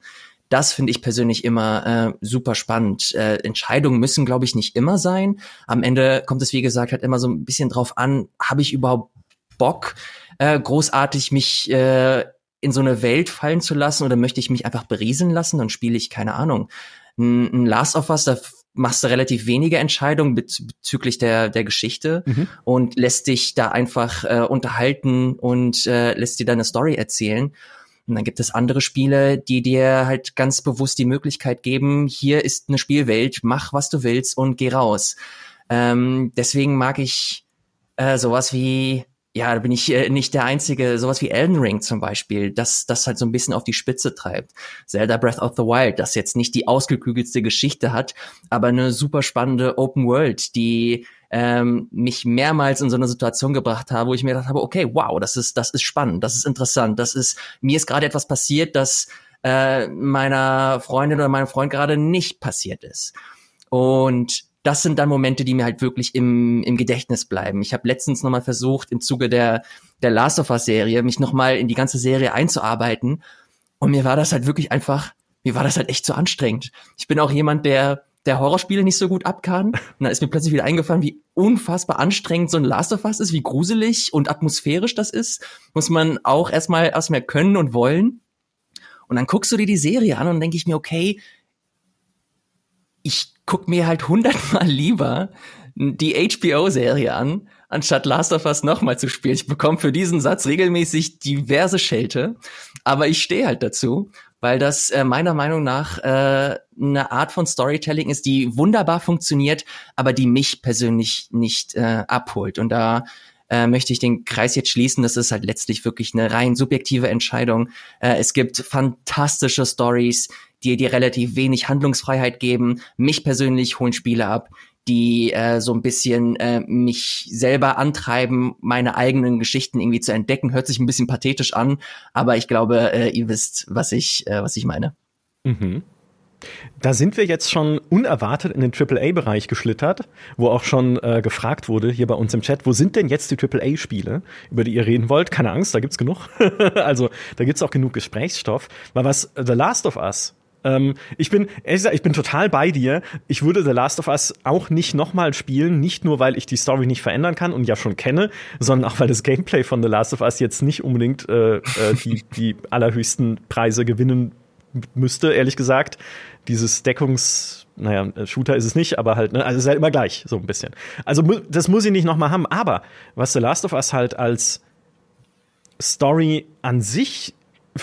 das finde ich persönlich immer äh, super spannend. Äh, Entscheidungen müssen, glaube ich, nicht immer sein. Am Ende kommt es, wie gesagt, halt immer so ein bisschen drauf an, habe ich überhaupt Bock, äh, großartig mich äh, in so eine Welt fallen zu lassen oder möchte ich mich einfach berieseln lassen? Dann spiele ich, keine Ahnung, ein, ein Last of Us, da machst du relativ wenige Entscheidungen bezüglich der, der Geschichte mhm. und lässt dich da einfach äh, unterhalten und äh, lässt dir deine Story erzählen. Und dann gibt es andere Spiele, die dir halt ganz bewusst die Möglichkeit geben, hier ist eine Spielwelt, mach was du willst und geh raus. Ähm, deswegen mag ich äh, sowas wie ja, da bin ich äh, nicht der einzige, sowas wie Elden Ring zum Beispiel, das das halt so ein bisschen auf die Spitze treibt. Zelda Breath of the Wild, das jetzt nicht die ausgeklügelste Geschichte hat, aber eine super spannende Open World, die ähm, mich mehrmals in so eine Situation gebracht habe, wo ich mir gedacht habe, okay, wow, das ist das ist spannend, das ist interessant, das ist mir ist gerade etwas passiert, das äh, meiner Freundin oder meinem Freund gerade nicht passiert ist. Und das sind dann Momente, die mir halt wirklich im, im Gedächtnis bleiben. Ich habe letztens nochmal versucht, im Zuge der, der Last of Us-Serie, mich nochmal in die ganze Serie einzuarbeiten. Und mir war das halt wirklich einfach, mir war das halt echt zu anstrengend. Ich bin auch jemand, der der Horrorspiele nicht so gut ab. Und dann ist mir plötzlich wieder eingefallen, wie unfassbar anstrengend so ein Last of Us ist, wie gruselig und atmosphärisch das ist. Muss man auch erstmal erstmal können und wollen. Und dann guckst du dir die Serie an und denke ich mir, okay, ich guck mir halt hundertmal lieber die HBO-Serie an, anstatt Last of Us nochmal zu spielen. Ich bekomme für diesen Satz regelmäßig diverse Schelte, aber ich stehe halt dazu, weil das äh, meiner Meinung nach äh, eine Art von Storytelling ist, die wunderbar funktioniert, aber die mich persönlich nicht äh, abholt. Und da äh, möchte ich den Kreis jetzt schließen. Das ist halt letztlich wirklich eine rein subjektive Entscheidung. Äh, es gibt fantastische Stories, die dir relativ wenig Handlungsfreiheit geben. Mich persönlich holen Spiele ab, die äh, so ein bisschen äh, mich selber antreiben, meine eigenen Geschichten irgendwie zu entdecken. Hört sich ein bisschen pathetisch an, aber ich glaube, äh, ihr wisst, was ich, äh, was ich meine. Mhm. Da sind wir jetzt schon unerwartet in den AAA-Bereich geschlittert, wo auch schon äh, gefragt wurde hier bei uns im Chat, wo sind denn jetzt die AAA-Spiele, über die ihr reden wollt? Keine Angst, da gibt's genug. also da gibt's auch genug Gesprächsstoff. Weil was The Last of Us ähm, ich bin, ehrlich gesagt, ich bin total bei dir. Ich würde The Last of Us auch nicht nochmal spielen, nicht nur, weil ich die Story nicht verändern kann und ja schon kenne, sondern auch, weil das Gameplay von The Last of Us jetzt nicht unbedingt äh, äh, die, die allerhöchsten Preise gewinnen müsste, ehrlich gesagt. Dieses Deckungs, naja, Shooter ist es nicht, aber halt, ne, also ist halt immer gleich, so ein bisschen. Also das muss ich nicht nochmal haben. Aber was The Last of Us halt als Story an sich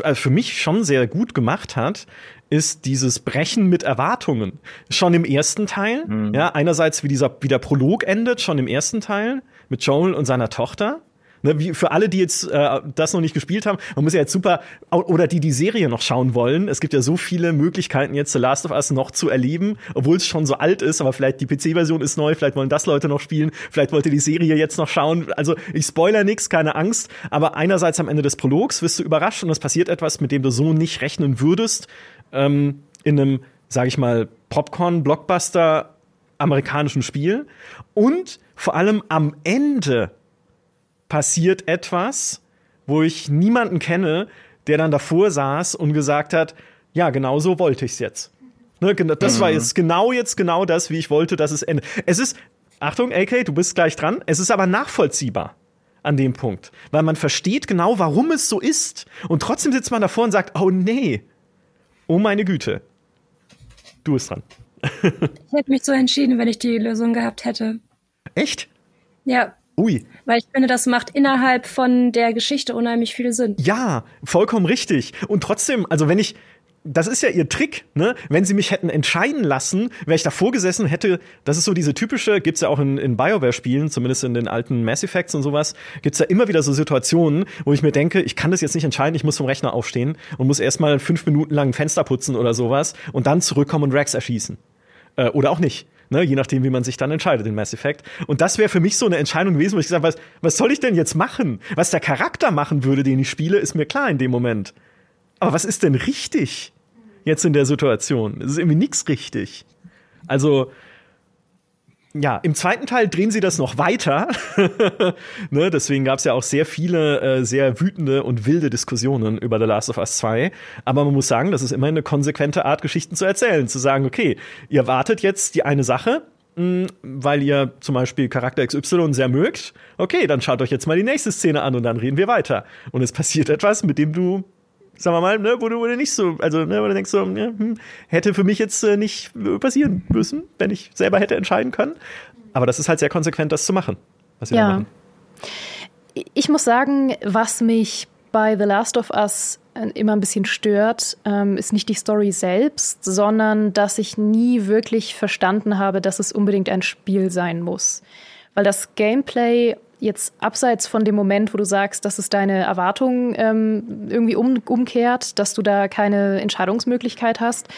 also für mich schon sehr gut gemacht hat, ist dieses Brechen mit Erwartungen. Schon im ersten Teil, mhm. ja, einerseits wie dieser, wie der Prolog endet, schon im ersten Teil, mit Joel und seiner Tochter. Ne, wie für alle, die jetzt äh, das noch nicht gespielt haben, man muss ja jetzt super, oder die die Serie noch schauen wollen, es gibt ja so viele Möglichkeiten jetzt The Last of Us noch zu erleben, obwohl es schon so alt ist, aber vielleicht die PC-Version ist neu, vielleicht wollen das Leute noch spielen, vielleicht wollt ihr die Serie jetzt noch schauen. Also ich spoiler nix, keine Angst, aber einerseits am Ende des Prologs wirst du überrascht und es passiert etwas, mit dem du so nicht rechnen würdest, ähm, in einem, sag ich mal, Popcorn-Blockbuster amerikanischen Spiel und vor allem am Ende passiert etwas, wo ich niemanden kenne, der dann davor saß und gesagt hat, ja, genau so wollte ich's jetzt. Ne, das mhm. war jetzt genau jetzt genau das, wie ich wollte, dass es endet. Es ist, Achtung, AK, du bist gleich dran. Es ist aber nachvollziehbar an dem Punkt, weil man versteht genau, warum es so ist. Und trotzdem sitzt man davor und sagt, oh nee, oh meine Güte. Du bist dran. ich hätte mich so entschieden, wenn ich die Lösung gehabt hätte. Echt? Ja. Ui. Weil ich finde, das macht innerhalb von der Geschichte unheimlich viel Sinn. Ja, vollkommen richtig. Und trotzdem, also wenn ich, das ist ja ihr Trick, ne? Wenn sie mich hätten entscheiden lassen, wäre ich davor gesessen, hätte, das ist so diese typische, gibt's ja auch in, in BioWare-Spielen, zumindest in den alten Mass Effects und sowas, gibt's ja immer wieder so Situationen, wo ich mir denke, ich kann das jetzt nicht entscheiden, ich muss vom Rechner aufstehen und muss erstmal fünf Minuten lang ein Fenster putzen oder sowas und dann zurückkommen und Rex erschießen. Äh, oder auch nicht. Ne, je nachdem, wie man sich dann entscheidet in Mass Effect. Und das wäre für mich so eine Entscheidung gewesen, wo ich gesagt habe, was, was soll ich denn jetzt machen? Was der Charakter machen würde, den ich spiele, ist mir klar in dem Moment. Aber was ist denn richtig jetzt in der Situation? Es ist irgendwie nichts richtig. Also, ja, im zweiten Teil drehen sie das noch weiter. ne, deswegen gab es ja auch sehr viele äh, sehr wütende und wilde Diskussionen über The Last of Us 2. Aber man muss sagen, das ist immer eine konsequente Art, Geschichten zu erzählen. Zu sagen, okay, ihr wartet jetzt die eine Sache, mh, weil ihr zum Beispiel Charakter XY sehr mögt. Okay, dann schaut euch jetzt mal die nächste Szene an und dann reden wir weiter. Und es passiert etwas, mit dem du sagen wir mal, ne, wo du, wo du nicht so, also ne, wo du denkst so, ja, hm, hätte für mich jetzt äh, nicht passieren müssen, wenn ich selber hätte entscheiden können. Aber das ist halt sehr konsequent, das zu machen, was sie ja. da machen. Ich muss sagen, was mich bei The Last of Us äh, immer ein bisschen stört, ähm, ist nicht die Story selbst, sondern dass ich nie wirklich verstanden habe, dass es unbedingt ein Spiel sein muss. Weil das Gameplay jetzt abseits von dem Moment, wo du sagst, dass es deine Erwartungen ähm, irgendwie um, umkehrt, dass du da keine Entscheidungsmöglichkeit hast.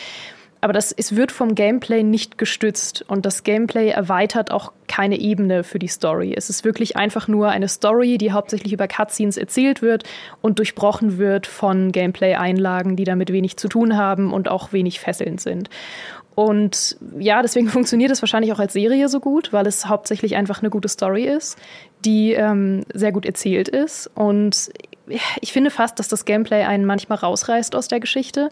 Aber das, es wird vom Gameplay nicht gestützt und das Gameplay erweitert auch keine Ebene für die Story. Es ist wirklich einfach nur eine Story, die hauptsächlich über Cutscenes erzählt wird und durchbrochen wird von Gameplay-Einlagen, die damit wenig zu tun haben und auch wenig fesselnd sind. Und ja, deswegen funktioniert es wahrscheinlich auch als Serie so gut, weil es hauptsächlich einfach eine gute Story ist, die ähm, sehr gut erzählt ist. Und ich finde fast, dass das Gameplay einen manchmal rausreißt aus der Geschichte.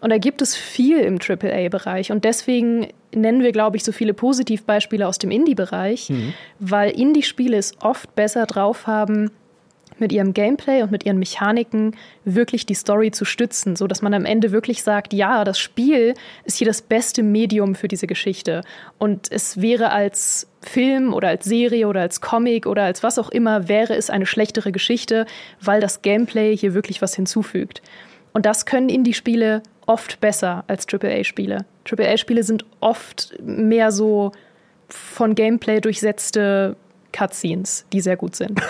Und da gibt es viel im AAA-Bereich. Und deswegen nennen wir, glaube ich, so viele Positivbeispiele aus dem Indie-Bereich, mhm. weil Indie-Spiele es oft besser drauf haben, mit ihrem Gameplay und mit ihren Mechaniken wirklich die Story zu stützen, so dass man am Ende wirklich sagt, ja, das Spiel ist hier das beste Medium für diese Geschichte und es wäre als Film oder als Serie oder als Comic oder als was auch immer wäre es eine schlechtere Geschichte, weil das Gameplay hier wirklich was hinzufügt. Und das können Indie-Spiele oft besser als AAA-Spiele. AAA-Spiele sind oft mehr so von Gameplay durchsetzte Cutscenes, die sehr gut sind.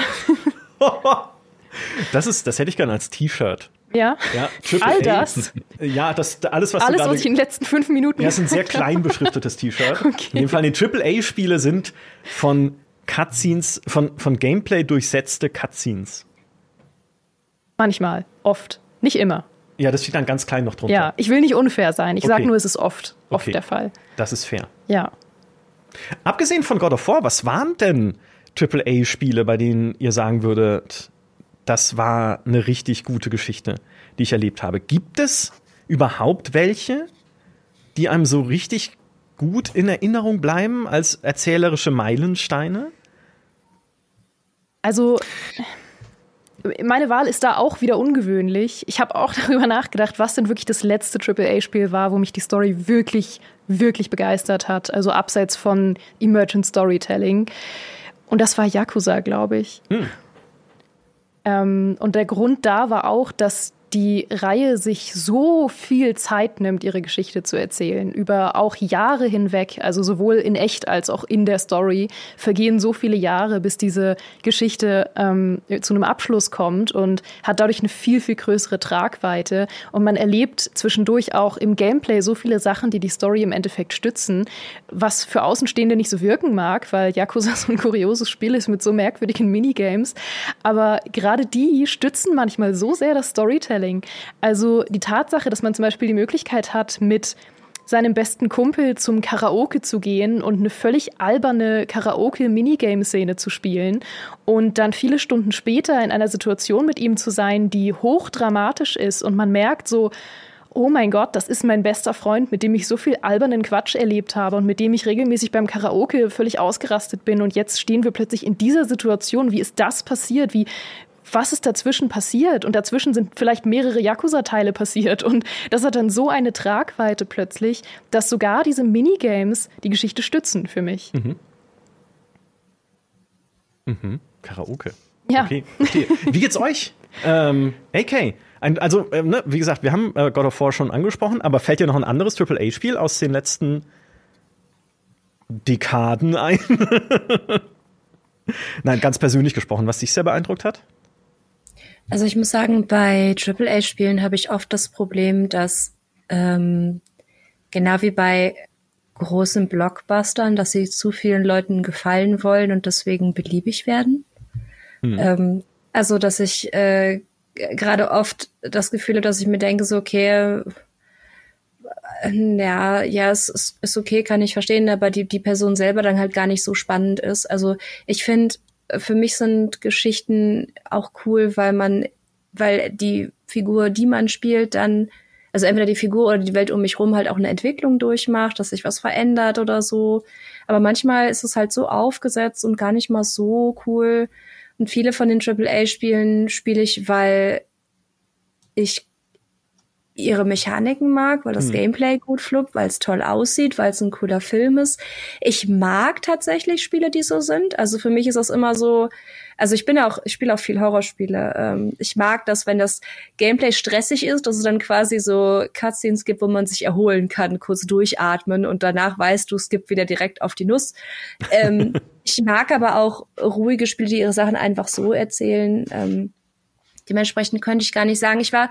das ist, das hätte ich gerne als T-Shirt. Ja. ja All das. Ja, das alles, was alles, grade, was ich in den letzten fünf Minuten. Ja, ist ein sehr klein beschriftetes T-Shirt. Okay. In dem Fall, die AAA-Spiele sind von Cutscenes, von, von Gameplay durchsetzte Cutscenes. Manchmal, oft, nicht immer. Ja, das steht dann ganz klein noch drunter. Ja, ich will nicht unfair sein. Ich okay. sage nur, es ist oft, oft okay. der Fall. Das ist fair. Ja. Abgesehen von God of War, was waren denn AAA-Spiele, bei denen ihr sagen würdet, das war eine richtig gute Geschichte, die ich erlebt habe? Gibt es überhaupt welche, die einem so richtig gut in Erinnerung bleiben als erzählerische Meilensteine? Also meine Wahl ist da auch wieder ungewöhnlich. Ich habe auch darüber nachgedacht, was denn wirklich das letzte AAA-Spiel war, wo mich die Story wirklich, wirklich begeistert hat. Also abseits von Emergent Storytelling. Und das war Yakuza, glaube ich. Hm. Ähm, und der Grund da war auch, dass die Reihe sich so viel Zeit nimmt, ihre Geschichte zu erzählen, über auch Jahre hinweg, also sowohl in echt als auch in der Story, vergehen so viele Jahre, bis diese Geschichte ähm, zu einem Abschluss kommt und hat dadurch eine viel, viel größere Tragweite. Und man erlebt zwischendurch auch im Gameplay so viele Sachen, die die Story im Endeffekt stützen, was für Außenstehende nicht so wirken mag, weil Yakuza so ein kurioses Spiel ist mit so merkwürdigen Minigames. Aber gerade die stützen manchmal so sehr das Storytelling, Storytelling. Also die Tatsache, dass man zum Beispiel die Möglichkeit hat, mit seinem besten Kumpel zum Karaoke zu gehen und eine völlig alberne Karaoke-Minigame-Szene zu spielen und dann viele Stunden später in einer Situation mit ihm zu sein, die hochdramatisch ist und man merkt so, oh mein Gott, das ist mein bester Freund, mit dem ich so viel albernen Quatsch erlebt habe und mit dem ich regelmäßig beim Karaoke völlig ausgerastet bin und jetzt stehen wir plötzlich in dieser Situation. Wie ist das passiert? Wie, was ist dazwischen passiert? Und dazwischen sind vielleicht mehrere Yakuza-Teile passiert. Und das hat dann so eine Tragweite plötzlich, dass sogar diese Minigames die Geschichte stützen für mich. Mhm. Mhm. Karaoke. Ja. Okay, okay. Wie geht's euch? ähm, AK. Ein, also, äh, ne, wie gesagt, wir haben äh, God of War schon angesprochen, aber fällt dir noch ein anderes AAA-Spiel aus den letzten Dekaden ein? Nein, ganz persönlich gesprochen, was dich sehr beeindruckt hat? Also ich muss sagen, bei AAA-Spielen habe ich oft das Problem, dass ähm, genau wie bei großen Blockbustern, dass sie zu vielen Leuten gefallen wollen und deswegen beliebig werden. Hm. Ähm, also dass ich äh, gerade oft das Gefühl habe, dass ich mir denke, so okay, äh, ja, ja, es ist, ist okay, kann ich verstehen, aber die, die Person selber dann halt gar nicht so spannend ist. Also ich finde, für mich sind Geschichten auch cool, weil man, weil die Figur, die man spielt, dann, also entweder die Figur oder die Welt um mich rum halt auch eine Entwicklung durchmacht, dass sich was verändert oder so. Aber manchmal ist es halt so aufgesetzt und gar nicht mal so cool. Und viele von den AAA-Spielen spiele ich, weil ich ihre Mechaniken mag, weil das hm. Gameplay gut fluppt, weil es toll aussieht, weil es ein cooler Film ist. Ich mag tatsächlich Spiele, die so sind. Also für mich ist das immer so, also ich bin auch, ich spiele auch viel Horrorspiele. Ähm, ich mag das, wenn das Gameplay stressig ist, dass es dann quasi so Cutscenes gibt, wo man sich erholen kann, kurz durchatmen und danach weißt du, es gibt wieder direkt auf die Nuss. Ähm, ich mag aber auch ruhige Spiele, die ihre Sachen einfach so erzählen. Ähm, dementsprechend könnte ich gar nicht sagen. Ich war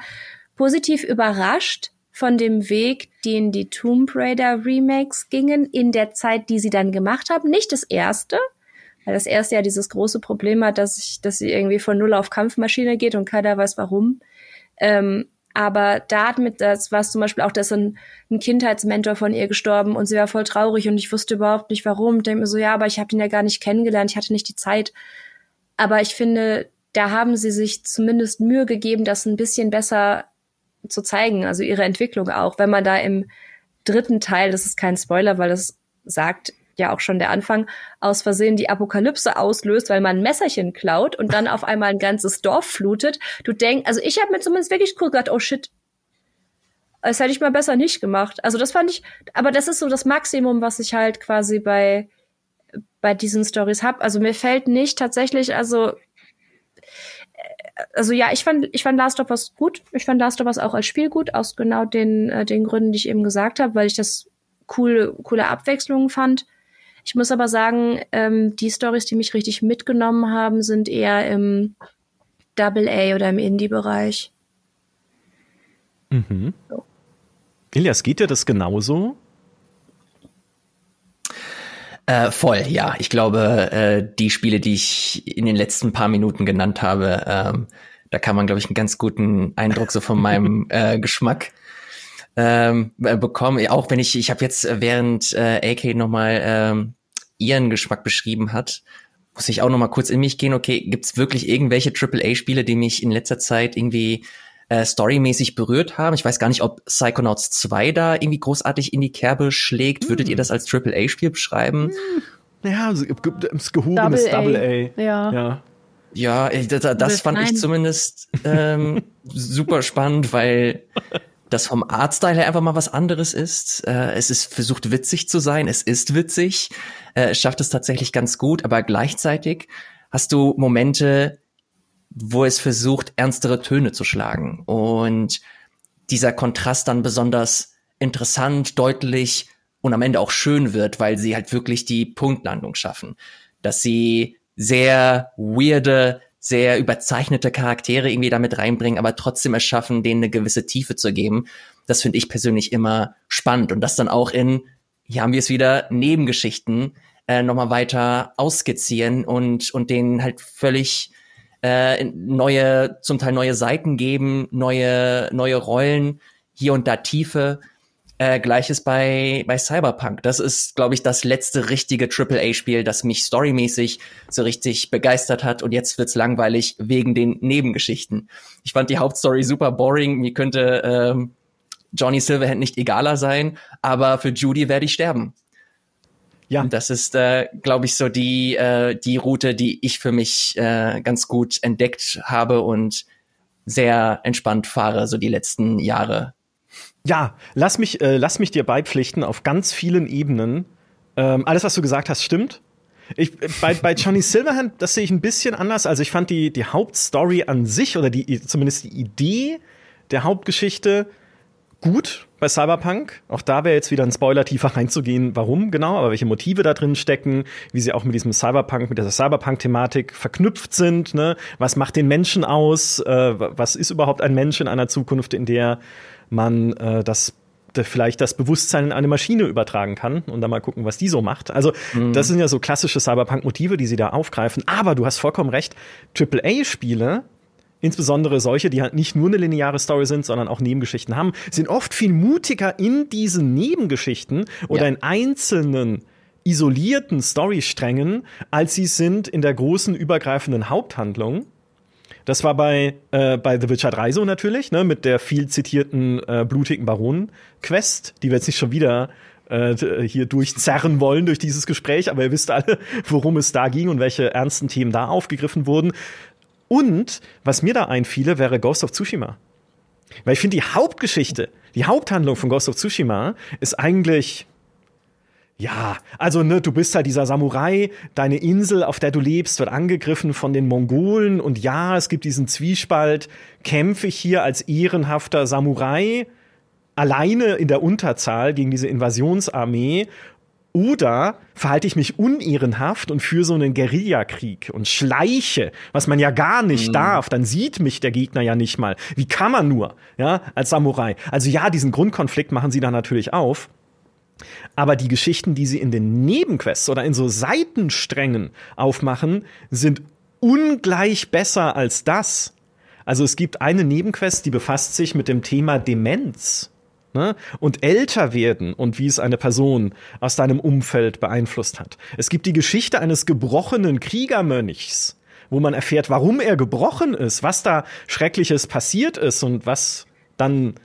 positiv überrascht von dem Weg, den die Tomb Raider Remakes gingen in der Zeit, die sie dann gemacht haben. Nicht das erste, weil das erste ja dieses große Problem hat, dass, ich, dass sie irgendwie von Null auf Kampfmaschine geht und keiner weiß warum. Ähm, aber da hat mit, das war zum Beispiel auch, dass ein, ein Kindheitsmentor von ihr gestorben und sie war voll traurig und ich wusste überhaupt nicht warum. Ich denke mir so, ja, aber ich habe ihn ja gar nicht kennengelernt, ich hatte nicht die Zeit. Aber ich finde, da haben sie sich zumindest Mühe gegeben, das ein bisschen besser zu zeigen, also ihre Entwicklung auch. Wenn man da im dritten Teil, das ist kein Spoiler, weil das sagt ja auch schon der Anfang, aus Versehen die Apokalypse auslöst, weil man ein Messerchen klaut und dann auf einmal ein ganzes Dorf flutet. Du denkst, also ich habe mir zumindest wirklich cool gedacht, oh shit, das hätte ich mal besser nicht gemacht. Also das fand ich, aber das ist so das Maximum, was ich halt quasi bei bei diesen Stories hab. Also mir fällt nicht tatsächlich, also also ja, ich fand, ich fand Last of Us gut. Ich fand Last of Us auch als Spiel gut, aus genau den, äh, den Gründen, die ich eben gesagt habe, weil ich das coole, coole Abwechslungen fand. Ich muss aber sagen, ähm, die Stories, die mich richtig mitgenommen haben, sind eher im Double A oder im Indie-Bereich. Mhm. So. Ilias, geht dir das genauso? Äh, voll, ja. Ich glaube, äh, die Spiele, die ich in den letzten paar Minuten genannt habe, ähm, da kann man, glaube ich, einen ganz guten Eindruck so von meinem äh, Geschmack ähm, äh, bekommen. Auch wenn ich, ich habe jetzt während äh, AK nochmal ähm, ihren Geschmack beschrieben hat, muss ich auch nochmal kurz in mich gehen. Okay, gibt's wirklich irgendwelche AAA-Spiele, die mich in letzter Zeit irgendwie äh, storymäßig berührt haben. Ich weiß gar nicht, ob Psychonauts 2 da irgendwie großartig in die Kerbe schlägt. Hm. Würdet ihr das als AAA-Spiel beschreiben? Hm. Ja, das gehobenes Double, Double A. A. Ja. ja. Ja, das, das fand ich zumindest ähm, super spannend, weil das vom Artstyle her einfach mal was anderes ist. Äh, es ist versucht witzig zu sein, es ist witzig, äh, es schafft es tatsächlich ganz gut, aber gleichzeitig hast du Momente, wo es versucht, ernstere Töne zu schlagen. Und dieser Kontrast dann besonders interessant, deutlich und am Ende auch schön wird, weil sie halt wirklich die Punktlandung schaffen. Dass sie sehr weirde, sehr überzeichnete Charaktere irgendwie damit reinbringen, aber trotzdem es schaffen, denen eine gewisse Tiefe zu geben. Das finde ich persönlich immer spannend. Und das dann auch in, hier haben wir es wieder, Nebengeschichten äh, nochmal weiter ausskizzieren und, und denen halt völlig äh, neue, zum Teil neue Seiten geben, neue, neue Rollen, hier und da Tiefe. Äh, Gleiches bei, bei Cyberpunk. Das ist, glaube ich, das letzte richtige AAA-Spiel, das mich storymäßig so richtig begeistert hat. Und jetzt wird's langweilig wegen den Nebengeschichten. Ich fand die Hauptstory super boring. Mir könnte ähm, Johnny Silverhand nicht egaler sein, aber für Judy werde ich sterben. Ja. Und das ist, äh, glaube ich, so die, äh, die Route, die ich für mich äh, ganz gut entdeckt habe und sehr entspannt fahre, so die letzten Jahre. Ja, lass mich, äh, lass mich dir beipflichten auf ganz vielen Ebenen. Ähm, alles, was du gesagt hast, stimmt. Ich, bei, bei Johnny Silverhand, das sehe ich ein bisschen anders. Also ich fand die, die Hauptstory an sich oder die, zumindest die Idee der Hauptgeschichte gut bei Cyberpunk. Auch da wäre jetzt wieder ein Spoiler tiefer reinzugehen, warum genau, aber welche Motive da drin stecken, wie sie auch mit diesem Cyberpunk, mit dieser Cyberpunk-Thematik verknüpft sind. Ne? Was macht den Menschen aus? Äh, was ist überhaupt ein Mensch in einer Zukunft, in der man äh, das vielleicht das Bewusstsein in eine Maschine übertragen kann und dann mal gucken, was die so macht. Also, mhm. das sind ja so klassische Cyberpunk-Motive, die sie da aufgreifen. Aber du hast vollkommen recht, AAA-Spiele insbesondere solche, die halt nicht nur eine lineare Story sind, sondern auch Nebengeschichten haben, sind oft viel mutiger in diesen Nebengeschichten oder ja. in einzelnen isolierten Storysträngen, als sie sind in der großen übergreifenden Haupthandlung. Das war bei, äh, bei The Witcher 3 so natürlich, ne, mit der viel zitierten äh, blutigen Baron-Quest, die wir jetzt nicht schon wieder äh, hier durchzerren wollen durch dieses Gespräch, aber ihr wisst alle, worum es da ging und welche ernsten Themen da aufgegriffen wurden. Und was mir da einfiele, wäre Ghost of Tsushima. Weil ich finde, die Hauptgeschichte, die Haupthandlung von Ghost of Tsushima ist eigentlich ja, also ne, du bist halt dieser Samurai, deine Insel, auf der du lebst, wird angegriffen von den Mongolen und ja, es gibt diesen Zwiespalt, kämpfe ich hier als ehrenhafter Samurai alleine in der Unterzahl gegen diese Invasionsarmee oder verhalte ich mich unehrenhaft und führe so einen Guerillakrieg und schleiche, was man ja gar nicht mhm. darf, dann sieht mich der Gegner ja nicht mal. Wie kann man nur, ja, als Samurai? Also ja, diesen Grundkonflikt machen sie da natürlich auf. Aber die Geschichten, die sie in den Nebenquests oder in so Seitensträngen aufmachen, sind ungleich besser als das. Also es gibt eine Nebenquest, die befasst sich mit dem Thema Demenz ne? und älter werden und wie es eine Person aus deinem Umfeld beeinflusst hat. Es gibt die Geschichte eines gebrochenen Kriegermönchs, wo man erfährt, warum er gebrochen ist, was da Schreckliches passiert ist und was dann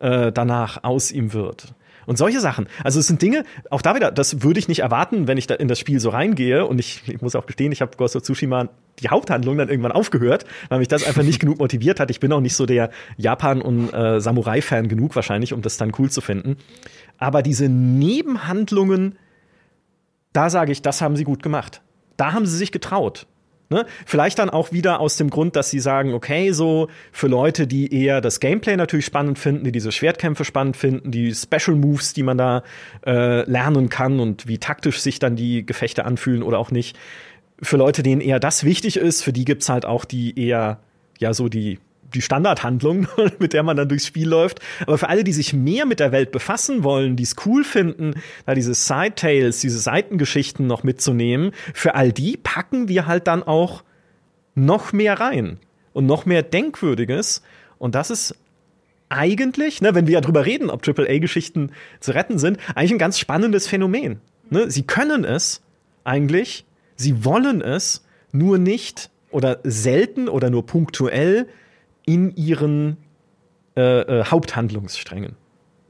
äh, danach aus ihm wird. Und solche Sachen. Also es sind Dinge, auch da wieder, das würde ich nicht erwarten, wenn ich da in das Spiel so reingehe. Und ich, ich muss auch gestehen, ich habe Ghost of Tsushima die Haupthandlung dann irgendwann aufgehört, weil mich das einfach nicht genug motiviert hat. Ich bin auch nicht so der Japan- und äh, Samurai-Fan genug wahrscheinlich, um das dann cool zu finden. Aber diese Nebenhandlungen, da sage ich, das haben sie gut gemacht. Da haben sie sich getraut. Ne? Vielleicht dann auch wieder aus dem Grund, dass sie sagen, okay, so für Leute, die eher das Gameplay natürlich spannend finden, die diese Schwertkämpfe spannend finden, die Special Moves, die man da äh, lernen kann und wie taktisch sich dann die Gefechte anfühlen oder auch nicht. Für Leute, denen eher das wichtig ist, für die gibt's halt auch die eher, ja, so die die Standardhandlung, mit der man dann durchs Spiel läuft. Aber für alle, die sich mehr mit der Welt befassen wollen, die es cool finden, da diese Side-Tales, diese Seitengeschichten noch mitzunehmen, für all die packen wir halt dann auch noch mehr rein und noch mehr Denkwürdiges. Und das ist eigentlich, ne, wenn wir ja drüber reden, ob AAA-Geschichten zu retten sind, eigentlich ein ganz spannendes Phänomen. Ne? Sie können es eigentlich, sie wollen es, nur nicht oder selten oder nur punktuell in ihren äh, äh, Haupthandlungssträngen.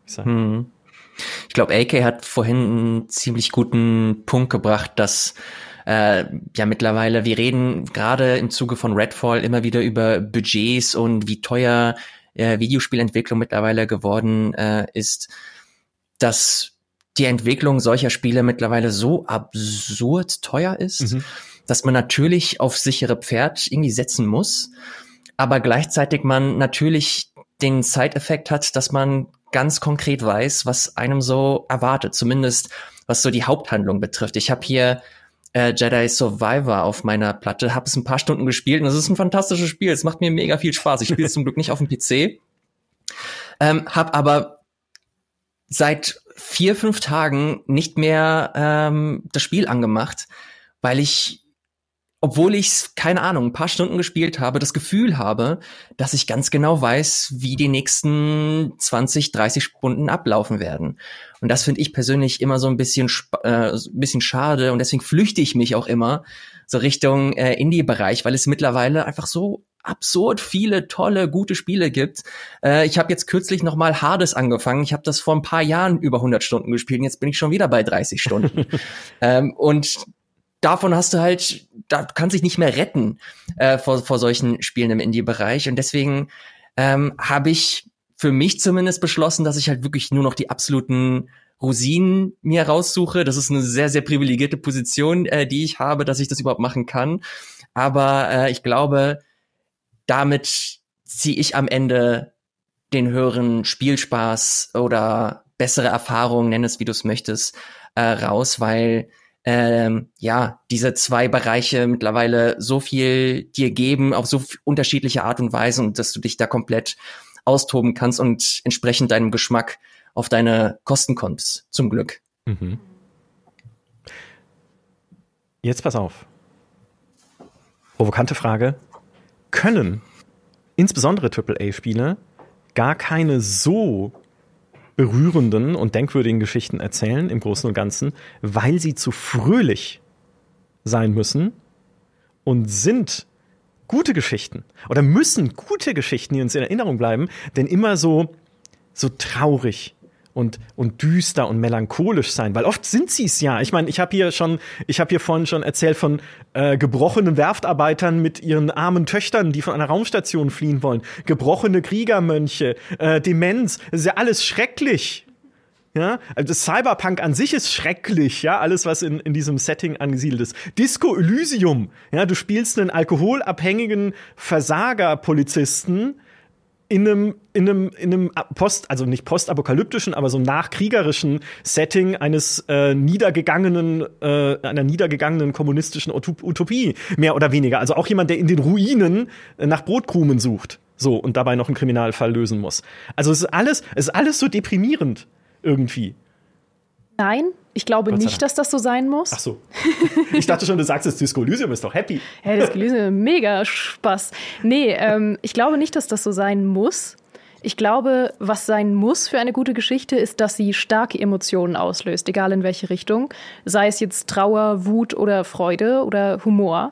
Ich, hm. ich glaube, AK hat vorhin einen ziemlich guten Punkt gebracht, dass äh, ja mittlerweile, wir reden gerade im Zuge von Redfall immer wieder über Budgets und wie teuer äh, Videospielentwicklung mittlerweile geworden äh, ist, dass die Entwicklung solcher Spiele mittlerweile so absurd teuer ist, mhm. dass man natürlich auf sichere Pferd irgendwie setzen muss aber gleichzeitig man natürlich den Side-Effekt hat, dass man ganz konkret weiß, was einem so erwartet, zumindest was so die Haupthandlung betrifft. Ich habe hier äh, Jedi Survivor auf meiner Platte, habe es ein paar Stunden gespielt und es ist ein fantastisches Spiel. Es macht mir mega viel Spaß. Ich spiele es zum Glück nicht auf dem PC, ähm, habe aber seit vier fünf Tagen nicht mehr ähm, das Spiel angemacht, weil ich obwohl ich keine Ahnung, ein paar Stunden gespielt habe, das Gefühl habe, dass ich ganz genau weiß, wie die nächsten 20, 30 Stunden ablaufen werden. Und das finde ich persönlich immer so ein bisschen, äh, ein bisschen schade und deswegen flüchte ich mich auch immer so Richtung äh, Indie-Bereich, weil es mittlerweile einfach so absurd viele tolle, gute Spiele gibt. Äh, ich habe jetzt kürzlich noch mal Hades angefangen. Ich habe das vor ein paar Jahren über 100 Stunden gespielt und jetzt bin ich schon wieder bei 30 Stunden. ähm, und davon hast du halt, da kann sich nicht mehr retten äh, vor, vor solchen Spielen im Indie-Bereich. Und deswegen ähm, habe ich für mich zumindest beschlossen, dass ich halt wirklich nur noch die absoluten Rosinen mir raussuche. Das ist eine sehr, sehr privilegierte Position, äh, die ich habe, dass ich das überhaupt machen kann. Aber äh, ich glaube, damit ziehe ich am Ende den höheren Spielspaß oder bessere Erfahrungen, nenn es wie du es möchtest, äh, raus, weil ähm, ja, diese zwei Bereiche mittlerweile so viel dir geben, auf so unterschiedliche Art und Weise und dass du dich da komplett austoben kannst und entsprechend deinem Geschmack auf deine Kosten kommst, zum Glück. Mhm. Jetzt pass auf. Provokante Frage. Können insbesondere AAA-Spiele gar keine so berührenden und denkwürdigen Geschichten erzählen im Großen und Ganzen, weil sie zu fröhlich sein müssen und sind gute Geschichten oder müssen gute Geschichten, die uns in Erinnerung bleiben, denn immer so, so traurig und, und düster und melancholisch sein, weil oft sind sie es ja. Ich meine, ich habe hier schon, ich habe hier vorhin schon erzählt von äh, gebrochenen Werftarbeitern mit ihren armen Töchtern, die von einer Raumstation fliehen wollen, gebrochene Kriegermönche, äh, Demenz, das ist ja alles schrecklich. Ja, also das Cyberpunk an sich ist schrecklich, ja, alles, was in, in diesem Setting angesiedelt ist. Disco Elysium, ja, du spielst einen alkoholabhängigen Versager-Polizisten, in einem, in einem, in einem Post, also nicht postapokalyptischen, aber so nachkriegerischen Setting eines äh, niedergegangenen, äh, einer niedergegangenen kommunistischen Utopie, mehr oder weniger. Also auch jemand, der in den Ruinen äh, nach Brotkrumen sucht. So, und dabei noch einen Kriminalfall lösen muss. Also es ist alles, es ist alles so deprimierend irgendwie. Nein, ich glaube nicht, dass das so sein muss. Ach so. Ich dachte schon, du sagst, das Disco Elysium ist doch happy. Ja, Disco Elysium, mega Spaß. Nee, ähm, ich glaube nicht, dass das so sein muss. Ich glaube, was sein muss für eine gute Geschichte, ist, dass sie starke Emotionen auslöst, egal in welche Richtung. Sei es jetzt Trauer, Wut oder Freude oder Humor.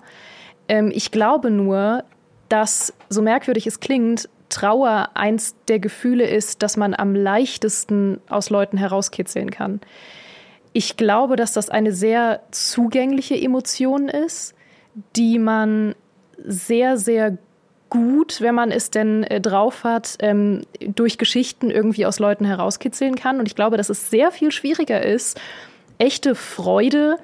Ähm, ich glaube nur, dass, so merkwürdig es klingt, Trauer eins der Gefühle ist, das man am leichtesten aus Leuten herauskitzeln kann. Ich glaube, dass das eine sehr zugängliche Emotion ist, die man sehr, sehr gut, wenn man es denn äh, drauf hat, ähm, durch Geschichten irgendwie aus Leuten herauskitzeln kann. Und ich glaube, dass es sehr viel schwieriger ist, echte Freude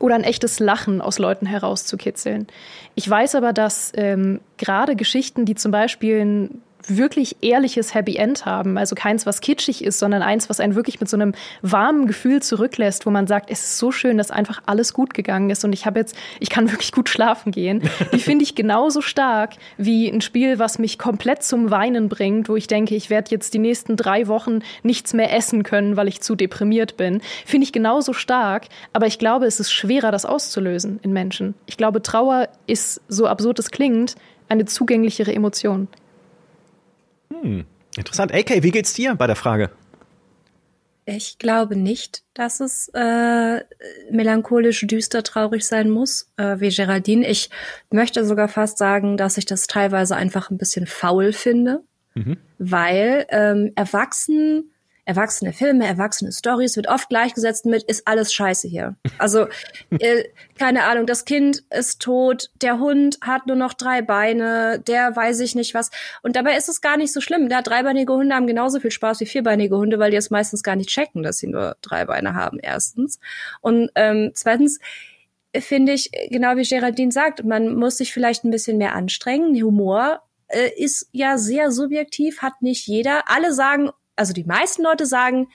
oder ein echtes Lachen aus Leuten herauszukitzeln. Ich weiß aber, dass ähm, gerade Geschichten, die zum Beispiel ein wirklich ehrliches Happy End haben. Also keins, was kitschig ist, sondern eins, was einen wirklich mit so einem warmen Gefühl zurücklässt, wo man sagt, es ist so schön, dass einfach alles gut gegangen ist und ich habe jetzt, ich kann wirklich gut schlafen gehen. Die finde ich genauso stark wie ein Spiel, was mich komplett zum Weinen bringt, wo ich denke, ich werde jetzt die nächsten drei Wochen nichts mehr essen können, weil ich zu deprimiert bin. Finde ich genauso stark, aber ich glaube, es ist schwerer, das auszulösen in Menschen. Ich glaube, Trauer ist, so absurd es klingt, eine zugänglichere Emotion. Hm, interessant. AK, wie geht's dir bei der Frage? Ich glaube nicht, dass es äh, melancholisch, düster, traurig sein muss, äh, wie Geraldine. Ich möchte sogar fast sagen, dass ich das teilweise einfach ein bisschen faul finde, mhm. weil ähm, erwachsen erwachsene Filme, erwachsene Stories wird oft gleichgesetzt mit, ist alles scheiße hier. Also, äh, keine Ahnung, das Kind ist tot, der Hund hat nur noch drei Beine, der weiß ich nicht was. Und dabei ist es gar nicht so schlimm. Da dreibeinige Hunde haben genauso viel Spaß wie vierbeinige Hunde, weil die es meistens gar nicht checken, dass sie nur drei Beine haben, erstens. Und ähm, zweitens, finde ich, genau wie Geraldine sagt, man muss sich vielleicht ein bisschen mehr anstrengen. Humor äh, ist ja sehr subjektiv, hat nicht jeder. Alle sagen, also die meisten Leute sagen,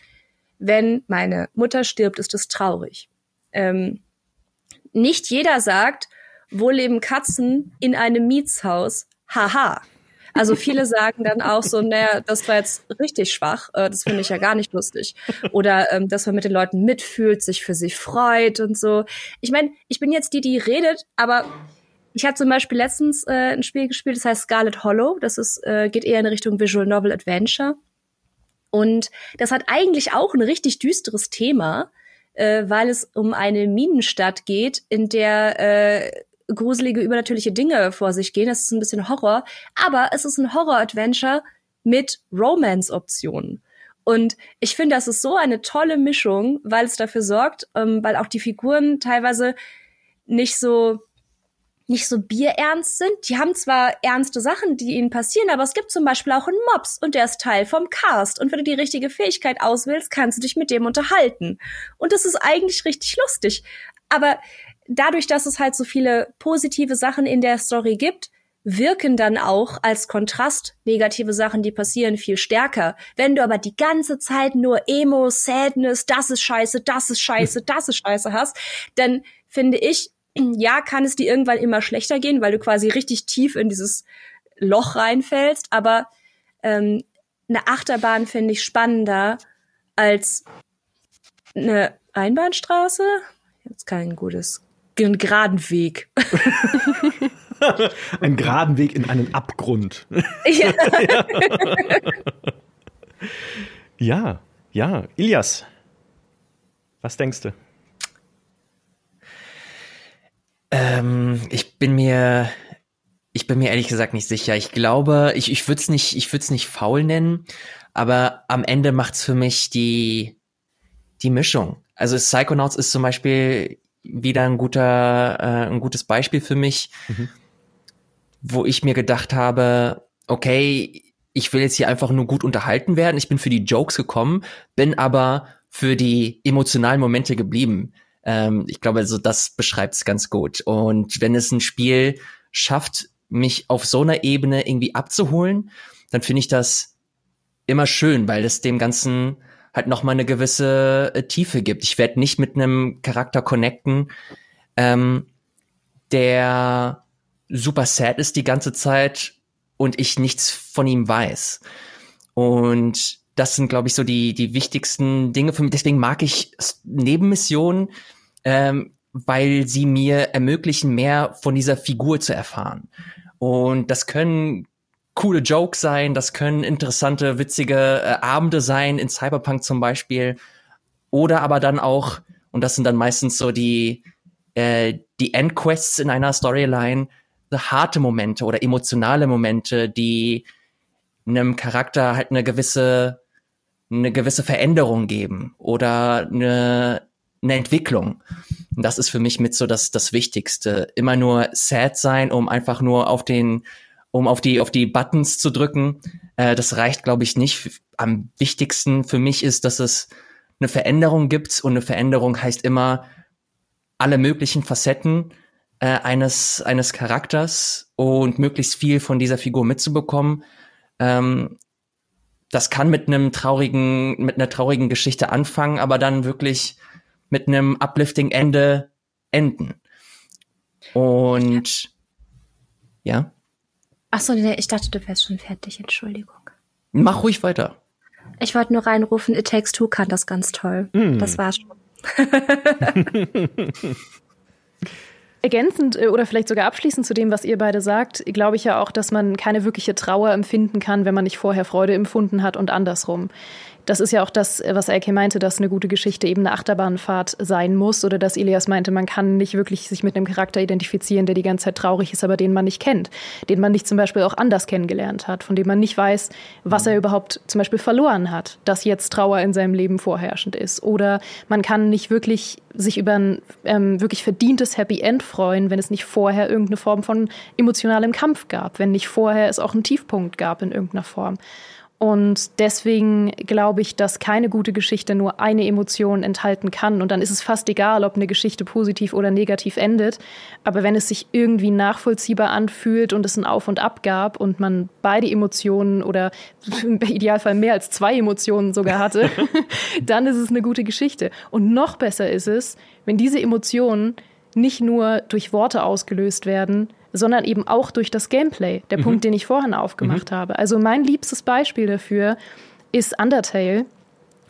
wenn meine Mutter stirbt, ist es traurig. Ähm, nicht jeder sagt, wo leben Katzen in einem Mietshaus? Haha. Also viele sagen dann auch so, naja, das war jetzt richtig schwach, äh, das finde ich ja gar nicht lustig. Oder ähm, dass man mit den Leuten mitfühlt, sich für sie freut und so. Ich meine, ich bin jetzt die, die redet, aber ich hatte zum Beispiel letztens äh, ein Spiel gespielt, das heißt Scarlet Hollow. Das ist, äh, geht eher in Richtung Visual Novel Adventure. Und das hat eigentlich auch ein richtig düsteres Thema, äh, weil es um eine Minenstadt geht, in der äh, gruselige übernatürliche Dinge vor sich gehen. Das ist ein bisschen Horror, aber es ist ein Horror-Adventure mit Romance-Optionen. Und ich finde, das ist so eine tolle Mischung, weil es dafür sorgt, ähm, weil auch die Figuren teilweise nicht so nicht so bierernst sind. Die haben zwar ernste Sachen, die ihnen passieren, aber es gibt zum Beispiel auch einen Mops und der ist Teil vom Cast. Und wenn du die richtige Fähigkeit auswählst, kannst du dich mit dem unterhalten. Und das ist eigentlich richtig lustig. Aber dadurch, dass es halt so viele positive Sachen in der Story gibt, wirken dann auch als Kontrast negative Sachen, die passieren, viel stärker. Wenn du aber die ganze Zeit nur Emo, Sadness, das ist scheiße, das ist scheiße, das ist scheiße hast, dann finde ich, ja, kann es dir irgendwann immer schlechter gehen, weil du quasi richtig tief in dieses Loch reinfällst, aber ähm, eine Achterbahn finde ich spannender als eine Einbahnstraße. Jetzt kein gutes, einen geraden Weg. Ein geraden Weg in einen Abgrund. Ja. ja, ja. Ilias, was denkst du? Ähm, ich bin mir, ich bin mir ehrlich gesagt nicht sicher. Ich glaube, ich, ich würde es nicht, ich würde es nicht faul nennen, aber am Ende macht's für mich die, die Mischung. Also Psychonauts ist zum Beispiel wieder ein guter, äh, ein gutes Beispiel für mich, mhm. wo ich mir gedacht habe, okay, ich will jetzt hier einfach nur gut unterhalten werden. Ich bin für die Jokes gekommen, bin aber für die emotionalen Momente geblieben. Ähm, ich glaube, also das beschreibt es ganz gut. Und wenn es ein Spiel schafft, mich auf so einer Ebene irgendwie abzuholen, dann finde ich das immer schön, weil es dem Ganzen halt noch mal eine gewisse äh, Tiefe gibt. Ich werde nicht mit einem Charakter connecten, ähm, der super sad ist die ganze Zeit und ich nichts von ihm weiß. Und das sind, glaube ich, so die, die wichtigsten Dinge für mich. Deswegen mag ich Nebenmissionen, ähm, weil sie mir ermöglichen, mehr von dieser Figur zu erfahren. Und das können coole Jokes sein, das können interessante, witzige äh, Abende sein, in Cyberpunk zum Beispiel. Oder aber dann auch, und das sind dann meistens so die, äh, die Endquests in einer Storyline, harte Momente oder emotionale Momente, die einem Charakter halt eine gewisse, eine gewisse Veränderung geben oder eine, eine Entwicklung. Und das ist für mich mit so das, das Wichtigste. Immer nur sad sein, um einfach nur auf den, um auf die, auf die Buttons zu drücken. Äh, das reicht, glaube ich, nicht. Am wichtigsten für mich ist, dass es eine Veränderung gibt und eine Veränderung heißt immer alle möglichen Facetten äh, eines, eines Charakters und möglichst viel von dieser Figur mitzubekommen. Ähm, das kann mit einem traurigen, mit einer traurigen Geschichte anfangen, aber dann wirklich mit einem uplifting Ende enden. Und ja. Ach so, nee, ich dachte, du wärst schon fertig. Entschuldigung. Mach ruhig weiter. Ich wollte nur reinrufen, It Takes Two kann das ganz toll. Mm. Das war schon. Ergänzend äh, oder vielleicht sogar abschließend zu dem, was ihr beide sagt, glaube ich ja auch, dass man keine wirkliche Trauer empfinden kann, wenn man nicht vorher Freude empfunden hat und andersrum das ist ja auch das, was Elke meinte, dass eine gute Geschichte eben eine Achterbahnfahrt sein muss oder dass Elias meinte, man kann nicht wirklich sich mit einem Charakter identifizieren, der die ganze Zeit traurig ist, aber den man nicht kennt, den man nicht zum Beispiel auch anders kennengelernt hat, von dem man nicht weiß, was er überhaupt zum Beispiel verloren hat, dass jetzt Trauer in seinem Leben vorherrschend ist. Oder man kann nicht wirklich sich über ein ähm, wirklich verdientes Happy End freuen, wenn es nicht vorher irgendeine Form von emotionalem Kampf gab, wenn nicht vorher es auch einen Tiefpunkt gab in irgendeiner Form. Und deswegen glaube ich, dass keine gute Geschichte nur eine Emotion enthalten kann. Und dann ist es fast egal, ob eine Geschichte positiv oder negativ endet. Aber wenn es sich irgendwie nachvollziehbar anfühlt und es ein Auf und Ab gab und man beide Emotionen oder im Idealfall mehr als zwei Emotionen sogar hatte, dann ist es eine gute Geschichte. Und noch besser ist es, wenn diese Emotionen nicht nur durch Worte ausgelöst werden, sondern eben auch durch das Gameplay, der mhm. Punkt, den ich vorhin aufgemacht mhm. habe. Also mein liebstes Beispiel dafür ist Undertale.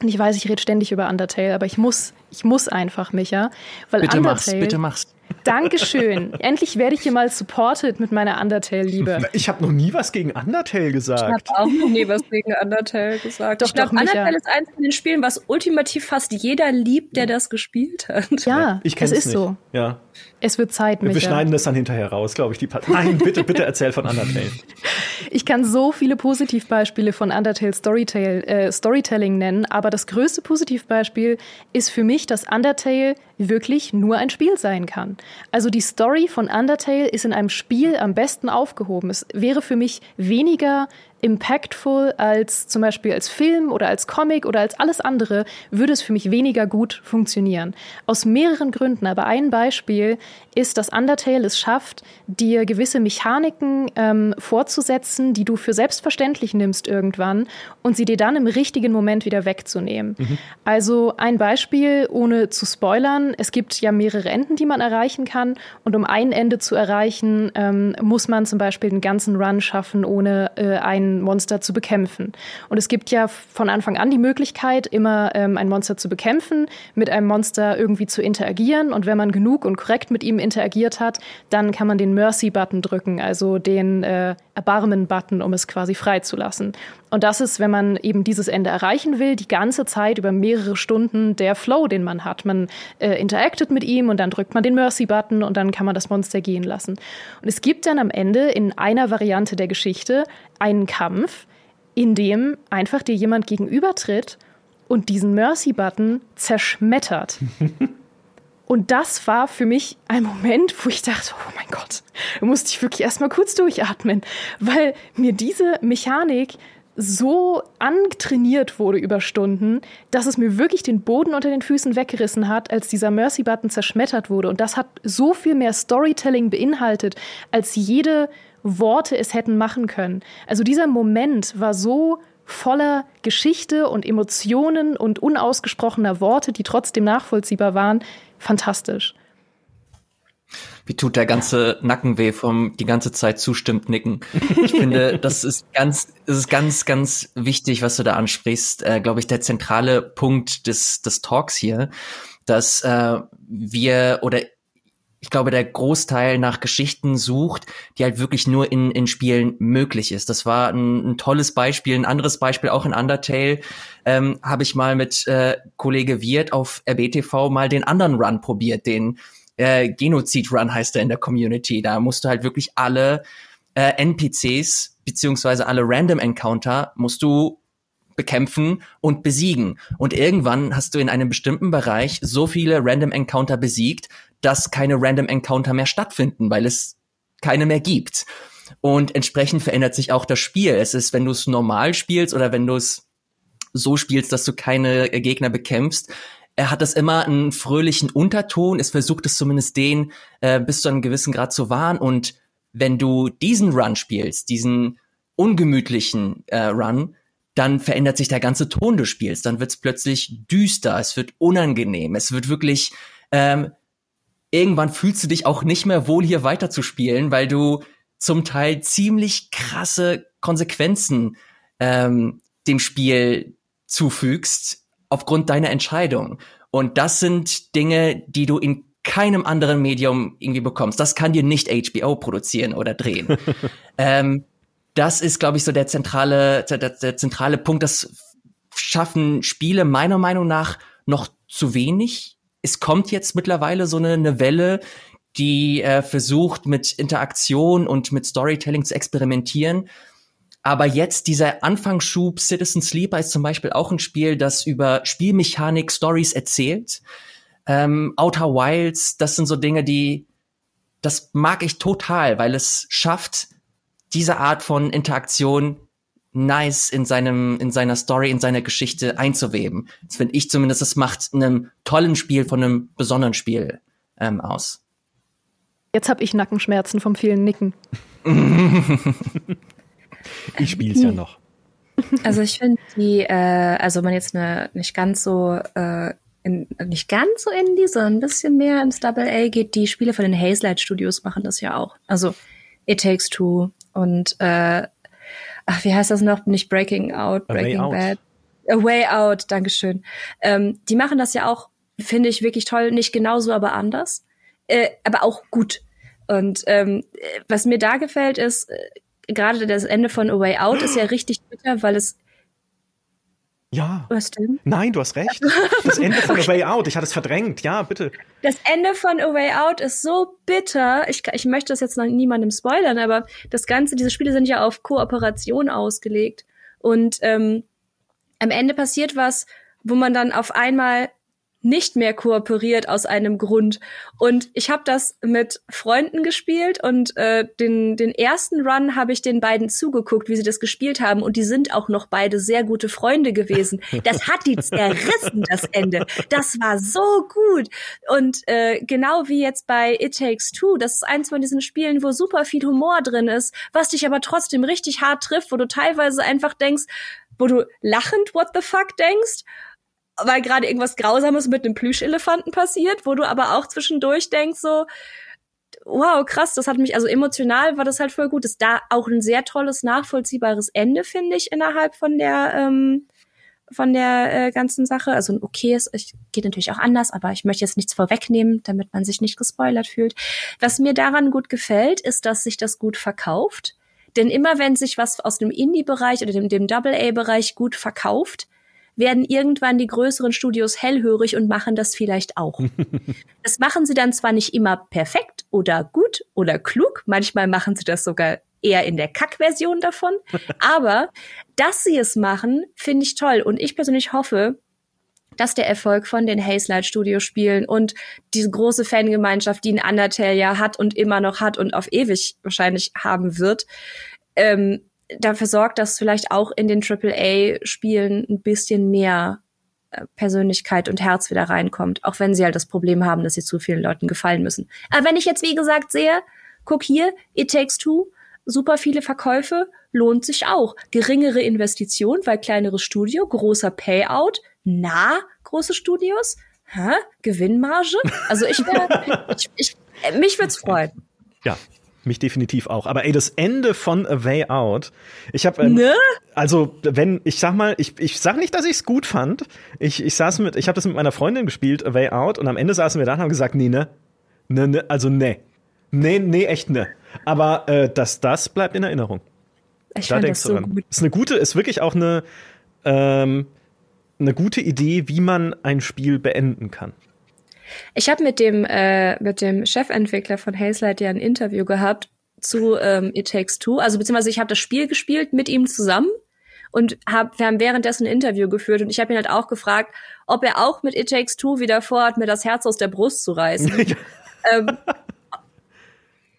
Und ich weiß, ich rede ständig über Undertale, aber ich muss, ich muss einfach, Micha. Weil bitte Undertale, mach's, bitte mach's. Dankeschön. Endlich werde ich hier mal supported mit meiner Undertale-Liebe. Ich habe noch nie was gegen Undertale gesagt. Ich habe auch noch nie was gegen Undertale gesagt. Doch, ich glaube, Undertale ist eines von den Spielen, was ultimativ fast jeder liebt, der das gespielt hat. Ja, ich es ist nicht. so. Ja. Es wird Zeit, Micha. Wir schneiden das dann hinterher raus, glaube ich. Die Nein, bitte, bitte erzähl von Undertale. Ich kann so viele Positivbeispiele von Undertale Storytale, äh, Storytelling nennen, aber das größte Positivbeispiel ist für mich, dass Undertale wirklich nur ein Spiel sein kann. Also die Story von Undertale ist in einem Spiel am besten aufgehoben. Es wäre für mich weniger impactful als zum Beispiel als Film oder als Comic oder als alles andere, würde es für mich weniger gut funktionieren. Aus mehreren Gründen, aber ein Beispiel ist, dass Undertale es schafft, dir gewisse Mechaniken ähm, fortzusetzen, die du für selbstverständlich nimmst irgendwann und sie dir dann im richtigen Moment wieder wegzunehmen. Mhm. Also ein Beispiel, ohne zu spoilern, es gibt ja mehrere Enden, die man erreichen kann und um ein Ende zu erreichen, ähm, muss man zum Beispiel den ganzen Run schaffen, ohne äh, einen Monster zu bekämpfen. Und es gibt ja von Anfang an die Möglichkeit, immer ähm, ein Monster zu bekämpfen, mit einem Monster irgendwie zu interagieren. Und wenn man genug und korrekt mit ihm interagiert hat, dann kann man den Mercy-Button drücken, also den äh, Erbarmen-Button, um es quasi freizulassen. Und das ist, wenn man eben dieses Ende erreichen will, die ganze Zeit über mehrere Stunden der Flow, den man hat. Man äh, interactet mit ihm und dann drückt man den Mercy-Button und dann kann man das Monster gehen lassen. Und es gibt dann am Ende in einer Variante der Geschichte einen Kampf, in dem einfach dir jemand gegenübertritt und diesen Mercy-Button zerschmettert. Und das war für mich ein Moment, wo ich dachte, oh mein Gott, da musste ich wirklich erstmal kurz durchatmen, weil mir diese Mechanik so antrainiert wurde über Stunden, dass es mir wirklich den Boden unter den Füßen weggerissen hat, als dieser Mercy-Button zerschmettert wurde. Und das hat so viel mehr Storytelling beinhaltet, als jede Worte es hätten machen können. Also dieser Moment war so voller Geschichte und Emotionen und unausgesprochener Worte, die trotzdem nachvollziehbar waren, fantastisch. Wie tut der ganze Nacken weh vom die ganze Zeit zustimmt nicken. Ich finde, das ist ganz, das ist ganz, ganz wichtig, was du da ansprichst. Äh, Glaube ich, der zentrale Punkt des des Talks hier, dass äh, wir oder ich glaube, der Großteil nach Geschichten sucht, die halt wirklich nur in, in Spielen möglich ist. Das war ein, ein tolles Beispiel. Ein anderes Beispiel, auch in Undertale, ähm, habe ich mal mit äh, Kollege Wirt auf RBTV mal den anderen Run probiert, den äh, Genozid-Run heißt er in der Community. Da musst du halt wirklich alle äh, NPCs beziehungsweise alle Random Encounter musst du bekämpfen und besiegen. Und irgendwann hast du in einem bestimmten Bereich so viele Random Encounter besiegt, dass keine Random Encounter mehr stattfinden, weil es keine mehr gibt. Und entsprechend verändert sich auch das Spiel. Es ist, wenn du es normal spielst oder wenn du es so spielst, dass du keine Gegner bekämpfst, er hat das immer einen fröhlichen Unterton. Es versucht es zumindest den äh, bis zu einem gewissen Grad zu wahren. Und wenn du diesen Run spielst, diesen ungemütlichen äh, Run, dann verändert sich der ganze Ton des Spiels. Dann wird es plötzlich düster, es wird unangenehm, es wird wirklich ähm, irgendwann fühlst du dich auch nicht mehr wohl hier weiterzuspielen, weil du zum Teil ziemlich krasse Konsequenzen ähm, dem Spiel zufügst, aufgrund deiner Entscheidung. Und das sind Dinge, die du in keinem anderen Medium irgendwie bekommst. Das kann dir nicht HBO produzieren oder drehen. ähm, das ist, glaube ich, so der zentrale, der, der zentrale Punkt. Das schaffen Spiele meiner Meinung nach noch zu wenig. Es kommt jetzt mittlerweile so eine, eine Welle, die äh, versucht, mit Interaktion und mit Storytelling zu experimentieren. Aber jetzt dieser Anfangsschub Citizen Sleeper ist zum Beispiel auch ein Spiel, das über Spielmechanik Stories erzählt. Ähm, Outer Wilds, das sind so Dinge, die, das mag ich total, weil es schafft, diese Art von Interaktion nice in seinem, in seiner Story, in seiner Geschichte einzuweben. Das finde ich zumindest, das macht einem tollen Spiel von einem besonderen Spiel ähm, aus. Jetzt habe ich Nackenschmerzen vom vielen Nicken. Ich spiele es ja noch. Also ich finde die, äh, also man jetzt eine nicht ganz so äh, in, nicht ganz so indie, sondern ein bisschen mehr ins Double A geht, die Spiele von den Hazelight Studios machen das ja auch. Also It Takes Two und äh, ach, wie heißt das noch? Nicht Breaking Out, Breaking A Bad. A Way Out, Dankeschön. Ähm, die machen das ja auch, finde ich wirklich toll, nicht genauso, aber anders. Äh, aber auch gut. Und ähm, was mir da gefällt, ist, äh, gerade das Ende von A Way Out ist ja richtig bitter, weil es ja. Was denn? Nein, du hast recht. Das Ende von okay. A Way Out, ich hatte es verdrängt. Ja, bitte. Das Ende von A Way Out ist so bitter. Ich, ich möchte das jetzt noch niemandem spoilern, aber das Ganze, diese Spiele sind ja auf Kooperation ausgelegt. Und ähm, am Ende passiert was, wo man dann auf einmal nicht mehr kooperiert aus einem Grund. Und ich habe das mit Freunden gespielt und äh, den, den ersten Run habe ich den beiden zugeguckt, wie sie das gespielt haben. Und die sind auch noch beide sehr gute Freunde gewesen. Das hat die zerrissen, das Ende. Das war so gut. Und äh, genau wie jetzt bei It Takes Two, das ist eins von diesen Spielen, wo super viel Humor drin ist, was dich aber trotzdem richtig hart trifft, wo du teilweise einfach denkst, wo du lachend what the fuck denkst weil gerade irgendwas Grausames mit einem Plüschelefanten passiert, wo du aber auch zwischendurch denkst so, wow, krass, das hat mich, also emotional war das halt voll gut. Das ist da auch ein sehr tolles, nachvollziehbares Ende, finde ich, innerhalb von der, ähm, von der äh, ganzen Sache. Also ein okayes, es geht natürlich auch anders, aber ich möchte jetzt nichts vorwegnehmen, damit man sich nicht gespoilert fühlt. Was mir daran gut gefällt, ist, dass sich das gut verkauft Denn immer wenn sich was aus dem Indie-Bereich oder dem, dem Double-A-Bereich gut verkauft, werden irgendwann die größeren Studios hellhörig und machen das vielleicht auch. das machen sie dann zwar nicht immer perfekt oder gut oder klug, manchmal machen sie das sogar eher in der Kack-Version davon, aber dass sie es machen, finde ich toll und ich persönlich hoffe, dass der Erfolg von den Hazelight Studio Spielen und diese große Fangemeinschaft, die ein Undertale ja hat und immer noch hat und auf ewig wahrscheinlich haben wird, ähm, dafür sorgt, dass vielleicht auch in den AAA-Spielen ein bisschen mehr äh, Persönlichkeit und Herz wieder reinkommt, auch wenn sie halt das Problem haben, dass sie zu vielen Leuten gefallen müssen. Aber wenn ich jetzt, wie gesagt, sehe, guck hier, It Takes Two, super viele Verkäufe, lohnt sich auch. Geringere Investition, weil kleineres Studio, großer Payout, na, große Studios, hä? Gewinnmarge? Also ich wäre, ich, ich, mich würde es freuen. Ja, mich definitiv auch. Aber ey, das Ende von A Way Out, ich habe ähm, ne? also wenn ich sag mal, ich, ich sag nicht, dass ich es gut fand. Ich, ich saß mit, ich habe das mit meiner Freundin gespielt, A Way Out, und am Ende saßen wir da und haben gesagt, nee, ne, ne, ne, also ne, nee, nee, echt ne. Aber äh, dass das bleibt in Erinnerung. Ich da denkst das du so Gut. Ist eine gute, ist wirklich auch eine ähm, eine gute Idee, wie man ein Spiel beenden kann. Ich habe mit dem äh, mit dem Chefentwickler von Hazelight ja ein Interview gehabt zu ähm, It Takes Two. Also beziehungsweise ich habe das Spiel gespielt mit ihm zusammen und hab, wir haben währenddessen ein Interview geführt und ich habe ihn halt auch gefragt, ob er auch mit It Takes Two wieder vorhat, mir das Herz aus der Brust zu reißen. ähm,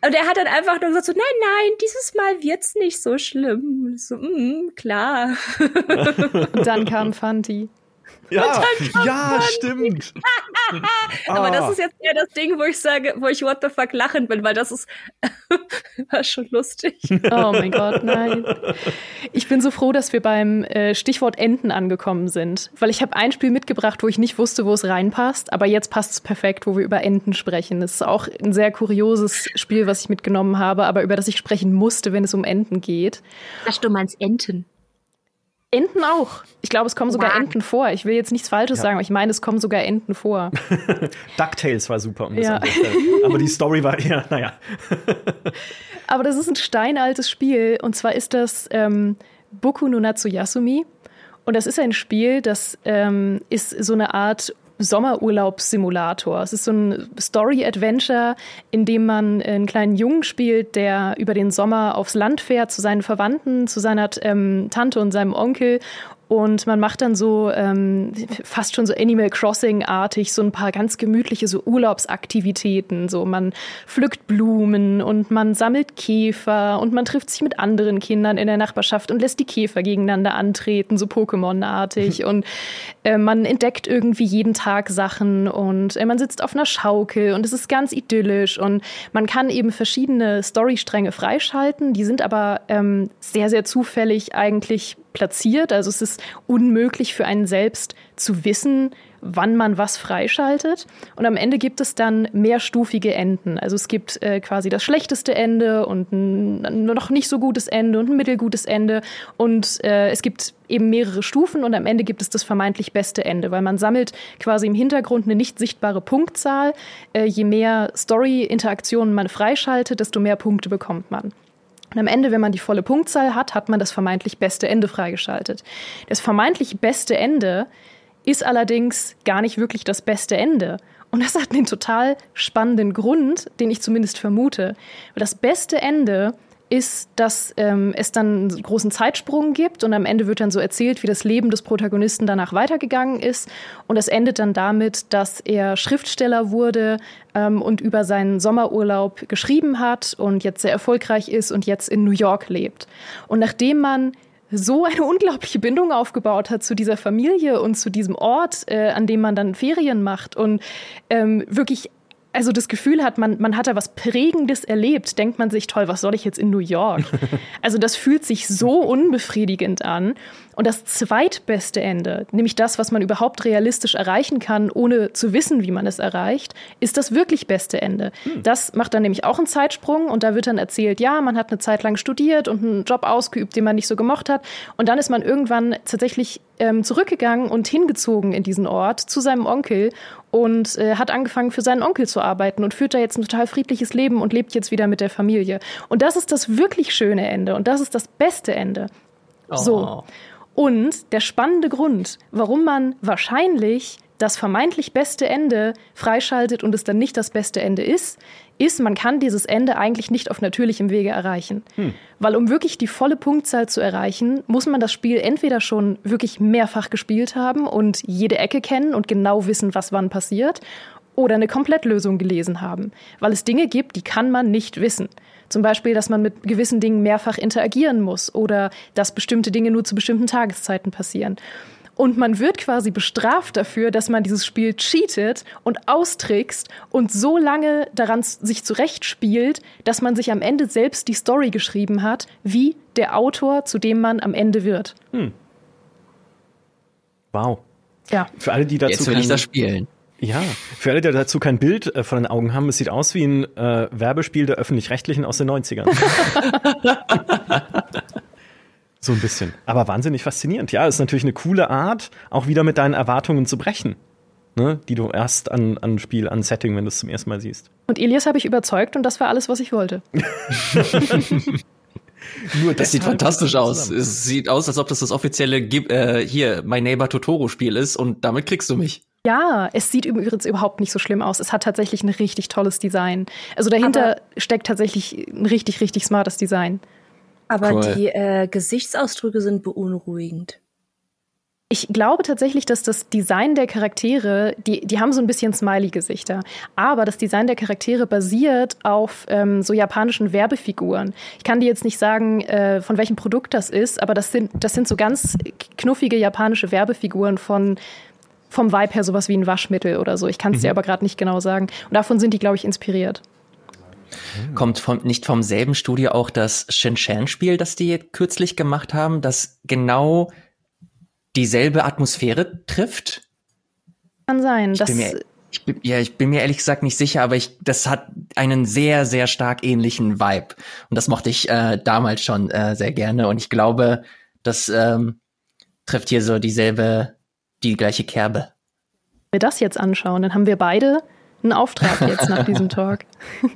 und er hat dann einfach nur gesagt so, nein, nein, dieses Mal wird's nicht so schlimm. So, mm, klar. Und dann kam Fanti. Ja, ja, stimmt. Aber das ah. ist jetzt eher das Ding, wo ich sage, wo ich what the fuck lachen bin, weil das ist war schon lustig. Oh mein Gott, nein. Ich bin so froh, dass wir beim äh, Stichwort Enten angekommen sind, weil ich habe ein Spiel mitgebracht, wo ich nicht wusste, wo es reinpasst, aber jetzt passt es perfekt, wo wir über Enten sprechen. Das ist auch ein sehr kurioses Spiel, was ich mitgenommen habe, aber über das ich sprechen musste, wenn es um Enten geht. Ach, du meinst Enten? Enten auch. Ich glaube, es kommen sogar wow. Enten vor. Ich will jetzt nichts Falsches ja. sagen, aber ich meine, es kommen sogar Enten vor. DuckTales war super, um das ja. Aber die Story war eher, naja. aber das ist ein steinaltes Spiel. Und zwar ist das ähm, Boku no Natsu Yasumi. Und das ist ein Spiel, das ähm, ist so eine Art Sommerurlaubssimulator. Es ist so ein Story-Adventure, in dem man einen kleinen Jungen spielt, der über den Sommer aufs Land fährt zu seinen Verwandten, zu seiner ähm, Tante und seinem Onkel und man macht dann so ähm, fast schon so Animal Crossing-artig so ein paar ganz gemütliche so Urlaubsaktivitäten. So man pflückt Blumen und man sammelt Käfer und man trifft sich mit anderen Kindern in der Nachbarschaft und lässt die Käfer gegeneinander antreten, so Pokémon-artig. und äh, man entdeckt irgendwie jeden Tag Sachen und äh, man sitzt auf einer Schaukel und es ist ganz idyllisch und man kann eben verschiedene Storystränge freischalten. Die sind aber ähm, sehr, sehr zufällig eigentlich platziert. Also es ist unmöglich für einen selbst zu wissen, wann man was freischaltet. Und am Ende gibt es dann mehrstufige Enden. Also es gibt äh, quasi das schlechteste Ende und ein noch nicht so gutes Ende und ein mittelgutes Ende. Und äh, es gibt eben mehrere Stufen und am Ende gibt es das vermeintlich beste Ende, weil man sammelt quasi im Hintergrund eine nicht sichtbare Punktzahl. Äh, je mehr Story-Interaktionen man freischaltet, desto mehr Punkte bekommt man. Und am Ende, wenn man die volle Punktzahl hat, hat man das vermeintlich beste Ende freigeschaltet. Das vermeintlich beste Ende ist allerdings gar nicht wirklich das beste Ende. Und das hat einen total spannenden Grund, den ich zumindest vermute. Das beste Ende ist, dass ähm, es dann einen großen Zeitsprung gibt und am Ende wird dann so erzählt, wie das Leben des Protagonisten danach weitergegangen ist. Und es endet dann damit, dass er Schriftsteller wurde ähm, und über seinen Sommerurlaub geschrieben hat und jetzt sehr erfolgreich ist und jetzt in New York lebt. Und nachdem man so eine unglaubliche Bindung aufgebaut hat zu dieser Familie und zu diesem Ort, äh, an dem man dann Ferien macht und ähm, wirklich also das Gefühl hat, man, man hat da was Prägendes erlebt, denkt man sich, toll, was soll ich jetzt in New York? Also das fühlt sich so unbefriedigend an. Und das zweitbeste Ende, nämlich das, was man überhaupt realistisch erreichen kann, ohne zu wissen, wie man es erreicht, ist das wirklich beste Ende. Hm. Das macht dann nämlich auch einen Zeitsprung und da wird dann erzählt, ja, man hat eine Zeit lang studiert und einen Job ausgeübt, den man nicht so gemocht hat. Und dann ist man irgendwann tatsächlich ähm, zurückgegangen und hingezogen in diesen Ort zu seinem Onkel und äh, hat angefangen für seinen Onkel zu arbeiten und führt da jetzt ein total friedliches Leben und lebt jetzt wieder mit der Familie. Und das ist das wirklich schöne Ende und das ist das beste Ende. Oh. So. Und der spannende Grund, warum man wahrscheinlich das vermeintlich beste Ende freischaltet und es dann nicht das beste Ende ist, ist, man kann dieses Ende eigentlich nicht auf natürlichem Wege erreichen. Hm. Weil um wirklich die volle Punktzahl zu erreichen, muss man das Spiel entweder schon wirklich mehrfach gespielt haben und jede Ecke kennen und genau wissen, was wann passiert, oder eine Komplettlösung gelesen haben. Weil es Dinge gibt, die kann man nicht wissen. Zum Beispiel, dass man mit gewissen Dingen mehrfach interagieren muss oder dass bestimmte Dinge nur zu bestimmten Tageszeiten passieren. Und man wird quasi bestraft dafür, dass man dieses Spiel cheatet und austrickst und so lange daran sich zurechtspielt, dass man sich am Ende selbst die Story geschrieben hat, wie der Autor, zu dem man am Ende wird. Hm. Wow. Ja. Für alle, die dazu Jetzt will ich das spielen. Ja, für alle, die dazu kein Bild äh, von den Augen haben, es sieht aus wie ein äh, Werbespiel der Öffentlich-Rechtlichen aus den 90ern. so ein bisschen. Aber wahnsinnig faszinierend. Ja, ist natürlich eine coole Art, auch wieder mit deinen Erwartungen zu brechen. Ne, die du erst an, an Spiel, an Setting, wenn du es zum ersten Mal siehst. Und Elias habe ich überzeugt und das war alles, was ich wollte. Nur das sieht fantastisch aus. Es sieht aus, als ob das das offizielle äh, hier My Neighbor Totoro Spiel ist und damit kriegst du mich. Ja, es sieht übrigens überhaupt nicht so schlimm aus. Es hat tatsächlich ein richtig tolles Design. Also dahinter aber steckt tatsächlich ein richtig, richtig smartes Design. Aber cool. die äh, Gesichtsausdrücke sind beunruhigend. Ich glaube tatsächlich, dass das Design der Charaktere, die, die haben so ein bisschen Smiley-Gesichter, aber das Design der Charaktere basiert auf ähm, so japanischen Werbefiguren. Ich kann dir jetzt nicht sagen, äh, von welchem Produkt das ist, aber das sind, das sind so ganz knuffige japanische Werbefiguren von vom Vibe her sowas wie ein Waschmittel oder so. Ich kann es mhm. dir aber gerade nicht genau sagen. Und davon sind die, glaube ich, inspiriert. Kommt vom, nicht vom selben Studio auch das Shin-Chan-Spiel, das die kürzlich gemacht haben, das genau dieselbe Atmosphäre trifft? Kann sein. Ich bin mir, ich bin, ja, ich bin mir ehrlich gesagt nicht sicher, aber ich, das hat einen sehr, sehr stark ähnlichen Vibe. Und das mochte ich äh, damals schon äh, sehr gerne. Und ich glaube, das ähm, trifft hier so dieselbe die gleiche Kerbe. Wenn wir das jetzt anschauen, dann haben wir beide einen Auftrag jetzt nach diesem Talk.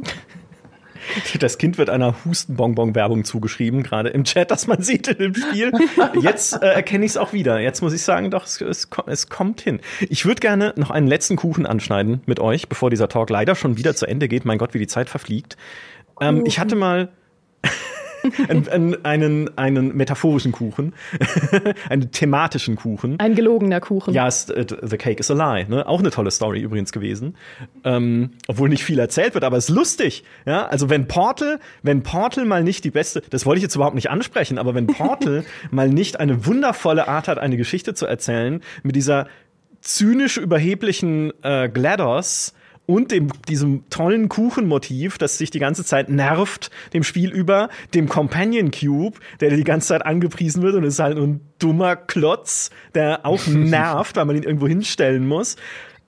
Das Kind wird einer Hustenbonbon-Werbung zugeschrieben, gerade im Chat, das man sieht in dem Spiel. Jetzt äh, erkenne ich es auch wieder. Jetzt muss ich sagen, doch, es, es, es kommt hin. Ich würde gerne noch einen letzten Kuchen anschneiden mit euch, bevor dieser Talk leider schon wieder zu Ende geht. Mein Gott, wie die Zeit verfliegt. Ähm, ich hatte mal einen, einen, einen metaphorischen Kuchen, einen thematischen Kuchen. Ein gelogener Kuchen. Ja, äh, The Cake is a Lie. Ne? Auch eine tolle Story übrigens gewesen. Ähm, obwohl nicht viel erzählt wird, aber es ist lustig. Ja, also wenn Portal, wenn Portal mal nicht die beste, das wollte ich jetzt überhaupt nicht ansprechen, aber wenn Portal mal nicht eine wundervolle Art hat, eine Geschichte zu erzählen, mit dieser zynisch überheblichen äh, GLaDOS, und dem, diesem tollen Kuchenmotiv, das sich die ganze Zeit nervt, dem Spiel über, dem Companion Cube, der die ganze Zeit angepriesen wird und ist halt ein dummer Klotz, der auch nervt, weil man ihn irgendwo hinstellen muss.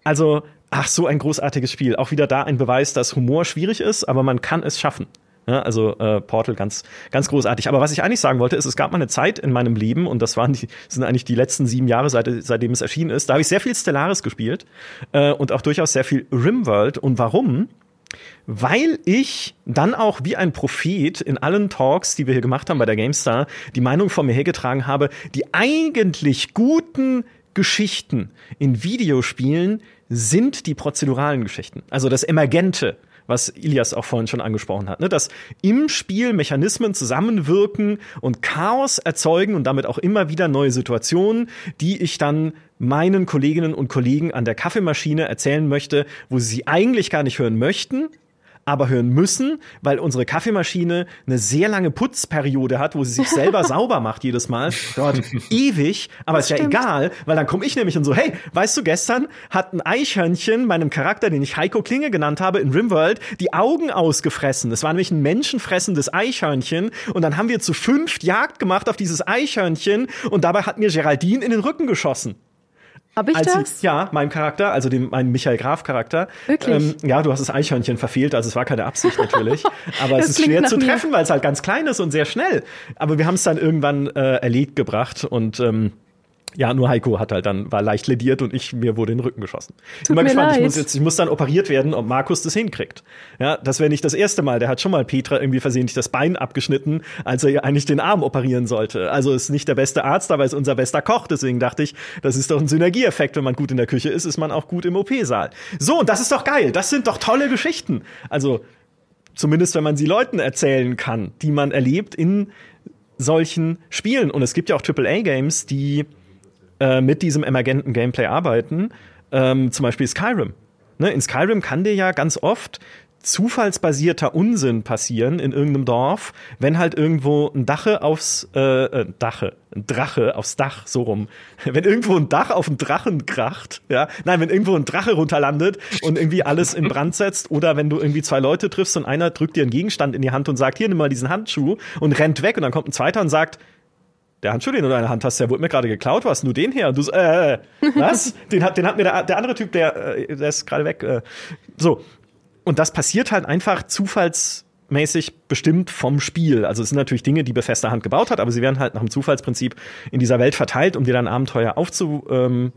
Also, ach, so ein großartiges Spiel. Auch wieder da ein Beweis, dass Humor schwierig ist, aber man kann es schaffen. Ja, also äh, Portal ganz, ganz großartig. Aber was ich eigentlich sagen wollte, ist, es gab mal eine Zeit in meinem Leben, und das waren die, sind eigentlich die letzten sieben Jahre, seit, seitdem es erschienen ist, da habe ich sehr viel Stellaris gespielt äh, und auch durchaus sehr viel Rimworld. Und warum? Weil ich dann auch wie ein Prophet in allen Talks, die wir hier gemacht haben bei der GameStar, die Meinung von mir hergetragen habe, die eigentlich guten Geschichten in Videospielen sind die prozeduralen Geschichten. Also das Emergente was Ilias auch vorhin schon angesprochen hat, ne? dass im Spiel Mechanismen zusammenwirken und Chaos erzeugen und damit auch immer wieder neue Situationen, die ich dann meinen Kolleginnen und Kollegen an der Kaffeemaschine erzählen möchte, wo sie sie eigentlich gar nicht hören möchten, aber hören müssen, weil unsere Kaffeemaschine eine sehr lange Putzperiode hat, wo sie sich selber sauber macht jedes Mal. Dauert ewig, aber das ist ja egal, weil dann komme ich nämlich und so, hey, weißt du, gestern hat ein Eichhörnchen meinem Charakter, den ich Heiko Klinge genannt habe, in Rimworld, die Augen ausgefressen. Das war nämlich ein menschenfressendes Eichhörnchen und dann haben wir zu fünft Jagd gemacht auf dieses Eichhörnchen und dabei hat mir Geraldine in den Rücken geschossen. Hab ich als das? Sie, ja, meinem Charakter, also dem meinem Michael Graf Charakter. Wirklich? Ähm, ja, du hast das Eichhörnchen verfehlt, also es war keine Absicht natürlich. Aber es ist schwer zu treffen, weil es halt ganz klein ist und sehr schnell. Aber wir haben es dann irgendwann äh, erlegt gebracht und ähm, ja, nur Heiko hat halt dann, war leicht lediert und ich, mir wurde in den Rücken geschossen. Tut ich bin mal gespannt, ich muss jetzt, ich muss dann operiert werden, ob Markus das hinkriegt. Ja, das wäre nicht das erste Mal. Der hat schon mal Petra irgendwie versehentlich das Bein abgeschnitten, als er ihr eigentlich den Arm operieren sollte. Also ist nicht der beste Arzt, aber ist unser bester Koch. Deswegen dachte ich, das ist doch ein Synergieeffekt. Wenn man gut in der Küche ist, ist man auch gut im OP-Saal. So, und das ist doch geil. Das sind doch tolle Geschichten. Also, zumindest wenn man sie Leuten erzählen kann, die man erlebt in solchen Spielen. Und es gibt ja auch AAA-Games, die äh, mit diesem emergenten Gameplay arbeiten. Ähm, zum Beispiel Skyrim. Ne, in Skyrim kann dir ja ganz oft zufallsbasierter Unsinn passieren in irgendeinem Dorf, wenn halt irgendwo ein Dache aufs äh, äh, Dache, ein Drache aufs Dach so rum, wenn irgendwo ein Dach auf einen Drachen kracht, ja, nein, wenn irgendwo ein Drache runterlandet und irgendwie alles in Brand setzt oder wenn du irgendwie zwei Leute triffst und einer drückt dir einen Gegenstand in die Hand und sagt, hier nimm mal diesen Handschuh und rennt weg und dann kommt ein zweiter und sagt, der Handschuh, den du in deiner Hand hast, der wurde mir gerade geklaut, was? Nur den her? Und du so, äh, was? den, hat, den hat mir der, der andere Typ, der, äh, der ist gerade weg. Äh. So. Und das passiert halt einfach zufallsmäßig bestimmt vom Spiel. Also es sind natürlich Dinge, die Bethesda Hand gebaut hat, aber sie werden halt nach dem Zufallsprinzip in dieser Welt verteilt, um dir dann Abenteuer aufzulockern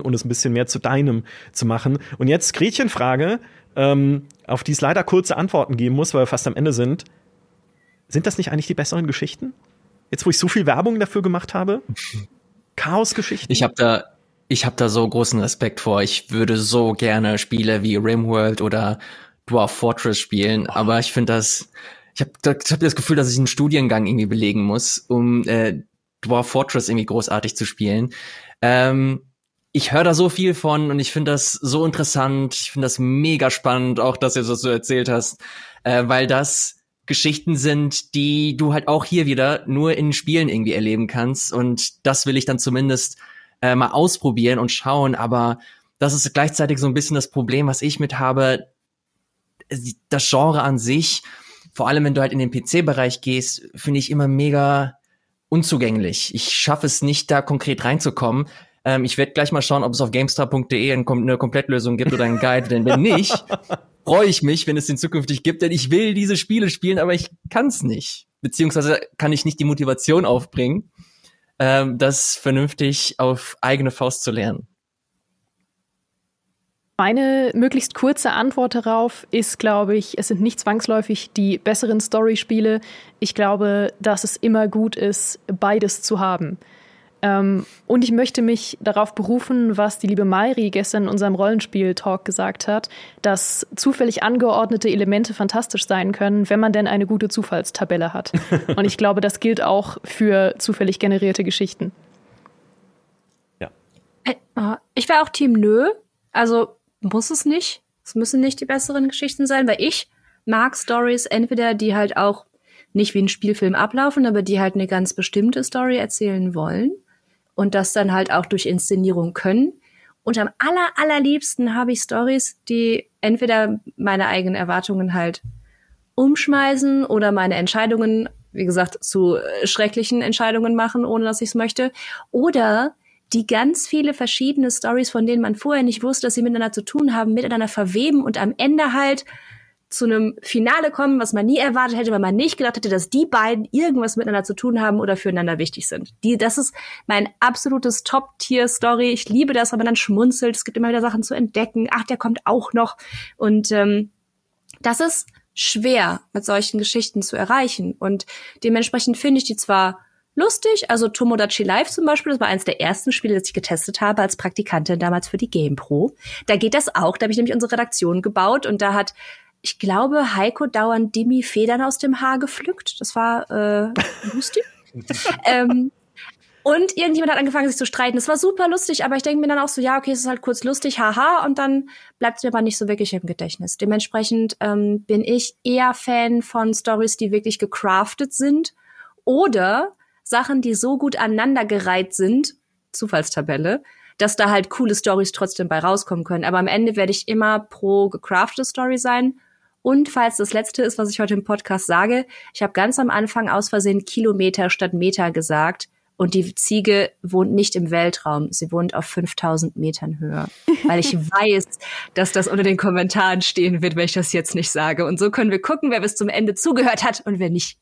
und es ein bisschen mehr zu deinem zu machen. Und jetzt Gretchenfrage, ähm, auf die es leider kurze Antworten geben muss, weil wir fast am Ende sind. Sind das nicht eigentlich die besseren Geschichten? Jetzt, wo ich so viel Werbung dafür gemacht habe? Chaosgeschichten? Ich habe da, ich habe da so großen Respekt vor. Ich würde so gerne Spiele wie Rimworld oder Dwarf Fortress spielen, oh. aber ich finde das, ich habe ich hab das Gefühl, dass ich einen Studiengang irgendwie belegen muss, um äh, Dwarf Fortress irgendwie großartig zu spielen. Ähm, ich höre da so viel von und ich finde das so interessant. Ich finde das mega spannend, auch dass du das so erzählt hast, äh, weil das Geschichten sind, die du halt auch hier wieder nur in Spielen irgendwie erleben kannst. Und das will ich dann zumindest äh, mal ausprobieren und schauen. Aber das ist gleichzeitig so ein bisschen das Problem, was ich mit habe. Das Genre an sich, vor allem wenn du halt in den PC-Bereich gehst, finde ich immer mega unzugänglich. Ich schaffe es nicht, da konkret reinzukommen. Ähm, ich werde gleich mal schauen, ob es auf GameStar.de eine Komplettlösung gibt oder einen Guide, denn wenn nicht, freue ich mich, wenn es den zukünftig gibt, denn ich will diese Spiele spielen, aber ich kann es nicht. Beziehungsweise kann ich nicht die Motivation aufbringen, ähm, das vernünftig auf eigene Faust zu lernen. Meine möglichst kurze Antwort darauf ist, glaube ich, es sind nicht zwangsläufig die besseren Story-Spiele. Ich glaube, dass es immer gut ist, beides zu haben. Ähm, und ich möchte mich darauf berufen, was die liebe Mairi gestern in unserem Rollenspiel-Talk gesagt hat, dass zufällig angeordnete Elemente fantastisch sein können, wenn man denn eine gute Zufallstabelle hat. und ich glaube, das gilt auch für zufällig generierte Geschichten. Ja. Äh, oh, ich wäre auch Team Nö. Also muss es nicht. Es müssen nicht die besseren Geschichten sein, weil ich mag Stories entweder, die halt auch nicht wie ein Spielfilm ablaufen, aber die halt eine ganz bestimmte Story erzählen wollen und das dann halt auch durch Inszenierung können. Und am aller, allerliebsten habe ich Stories, die entweder meine eigenen Erwartungen halt umschmeißen oder meine Entscheidungen, wie gesagt, zu äh, schrecklichen Entscheidungen machen, ohne dass ich es möchte. Oder die ganz viele verschiedene Stories, von denen man vorher nicht wusste, dass sie miteinander zu tun haben, miteinander verweben und am Ende halt zu einem Finale kommen, was man nie erwartet hätte, weil man nicht gedacht hätte, dass die beiden irgendwas miteinander zu tun haben oder füreinander wichtig sind. Die, das ist mein absolutes Top-Tier-Story. Ich liebe das, wenn man dann schmunzelt. Es gibt immer wieder Sachen zu entdecken. Ach, der kommt auch noch. Und ähm, das ist schwer, mit solchen Geschichten zu erreichen. Und dementsprechend finde ich die zwar lustig. Also Tomodachi Life zum Beispiel, das war eines der ersten Spiele, das ich getestet habe als Praktikantin damals für die GamePro. Da geht das auch. Da habe ich nämlich unsere Redaktion gebaut und da hat ich glaube, Heiko dauernd Dimi Federn aus dem Haar gepflückt. Das war äh, lustig. ähm, Und irgendjemand hat angefangen, sich zu streiten. Es war super lustig, aber ich denke mir dann auch so, ja, okay, es ist halt kurz lustig, haha, und dann bleibt es mir aber nicht so wirklich im Gedächtnis. Dementsprechend ähm, bin ich eher Fan von Stories, die wirklich gecraftet sind oder Sachen, die so gut aneinandergereiht sind, Zufallstabelle, dass da halt coole Stories trotzdem bei rauskommen können. Aber am Ende werde ich immer pro gecraftete Story sein. Und falls das letzte ist, was ich heute im Podcast sage, ich habe ganz am Anfang aus Versehen Kilometer statt Meter gesagt. Und die Ziege wohnt nicht im Weltraum, sie wohnt auf 5000 Metern Höhe. Weil ich weiß, dass das unter den Kommentaren stehen wird, wenn ich das jetzt nicht sage. Und so können wir gucken, wer bis zum Ende zugehört hat und wer nicht.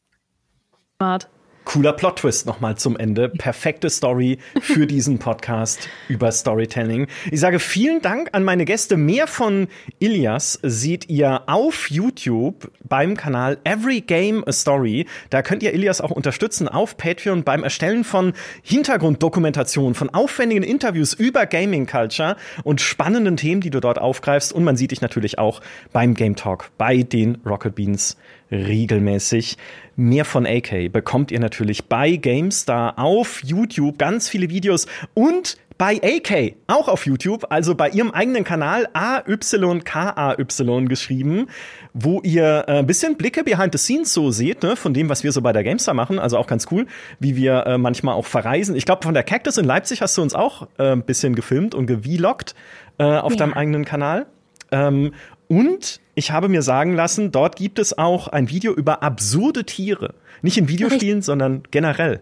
Smart. Cooler Plot-Twist nochmal zum Ende. Perfekte Story für diesen Podcast über Storytelling. Ich sage vielen Dank an meine Gäste. Mehr von Ilias seht ihr auf YouTube beim Kanal Every Game a Story. Da könnt ihr Ilias auch unterstützen auf Patreon beim Erstellen von Hintergrunddokumentationen, von aufwendigen Interviews über Gaming Culture und spannenden Themen, die du dort aufgreifst. Und man sieht dich natürlich auch beim Game Talk bei den Rocket Beans regelmäßig. Mehr von AK bekommt ihr natürlich bei GameStar auf YouTube ganz viele Videos und bei AK, auch auf YouTube, also bei ihrem eigenen Kanal AYKAY geschrieben, wo ihr äh, ein bisschen Blicke behind the scenes so seht, ne, von dem, was wir so bei der GameStar machen. Also auch ganz cool, wie wir äh, manchmal auch verreisen. Ich glaube, von der Cactus in Leipzig hast du uns auch äh, ein bisschen gefilmt und gewloggt äh, auf ja. deinem eigenen Kanal. Ähm, und ich habe mir sagen lassen, dort gibt es auch ein Video über absurde Tiere. Nicht in Videospielen, Richtig. sondern generell.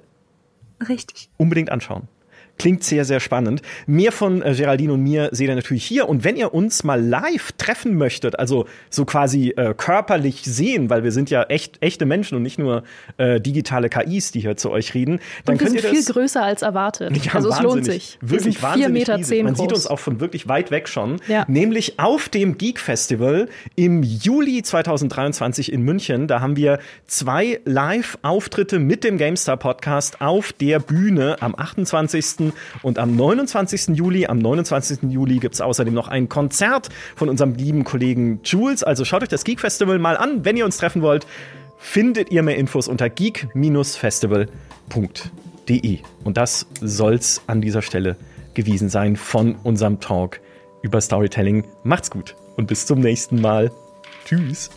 Richtig. Unbedingt anschauen. Klingt sehr, sehr spannend. Mehr von äh, Geraldine und mir seht ihr natürlich hier. Und wenn ihr uns mal live treffen möchtet, also so quasi äh, körperlich sehen, weil wir sind ja echt echte Menschen und nicht nur äh, digitale KIs, die hier zu euch reden, dann und wir könnt sind ihr das viel größer als erwartet. Ja, also es lohnt sich. Wirklich wir sind Meter riesig. Man groß. sieht uns auch von wirklich weit weg schon. Ja. Nämlich auf dem Geek Festival im Juli 2023 in München. Da haben wir zwei Live-Auftritte mit dem GameStar Podcast auf der Bühne am 28 und am 29. Juli, am 29. Juli gibt es außerdem noch ein Konzert von unserem lieben Kollegen Jules. Also schaut euch das Geek Festival mal an, wenn ihr uns treffen wollt. Findet ihr mehr Infos unter geek-festival.de. Und das soll's an dieser Stelle gewesen sein von unserem Talk über Storytelling. Macht's gut und bis zum nächsten Mal. Tschüss.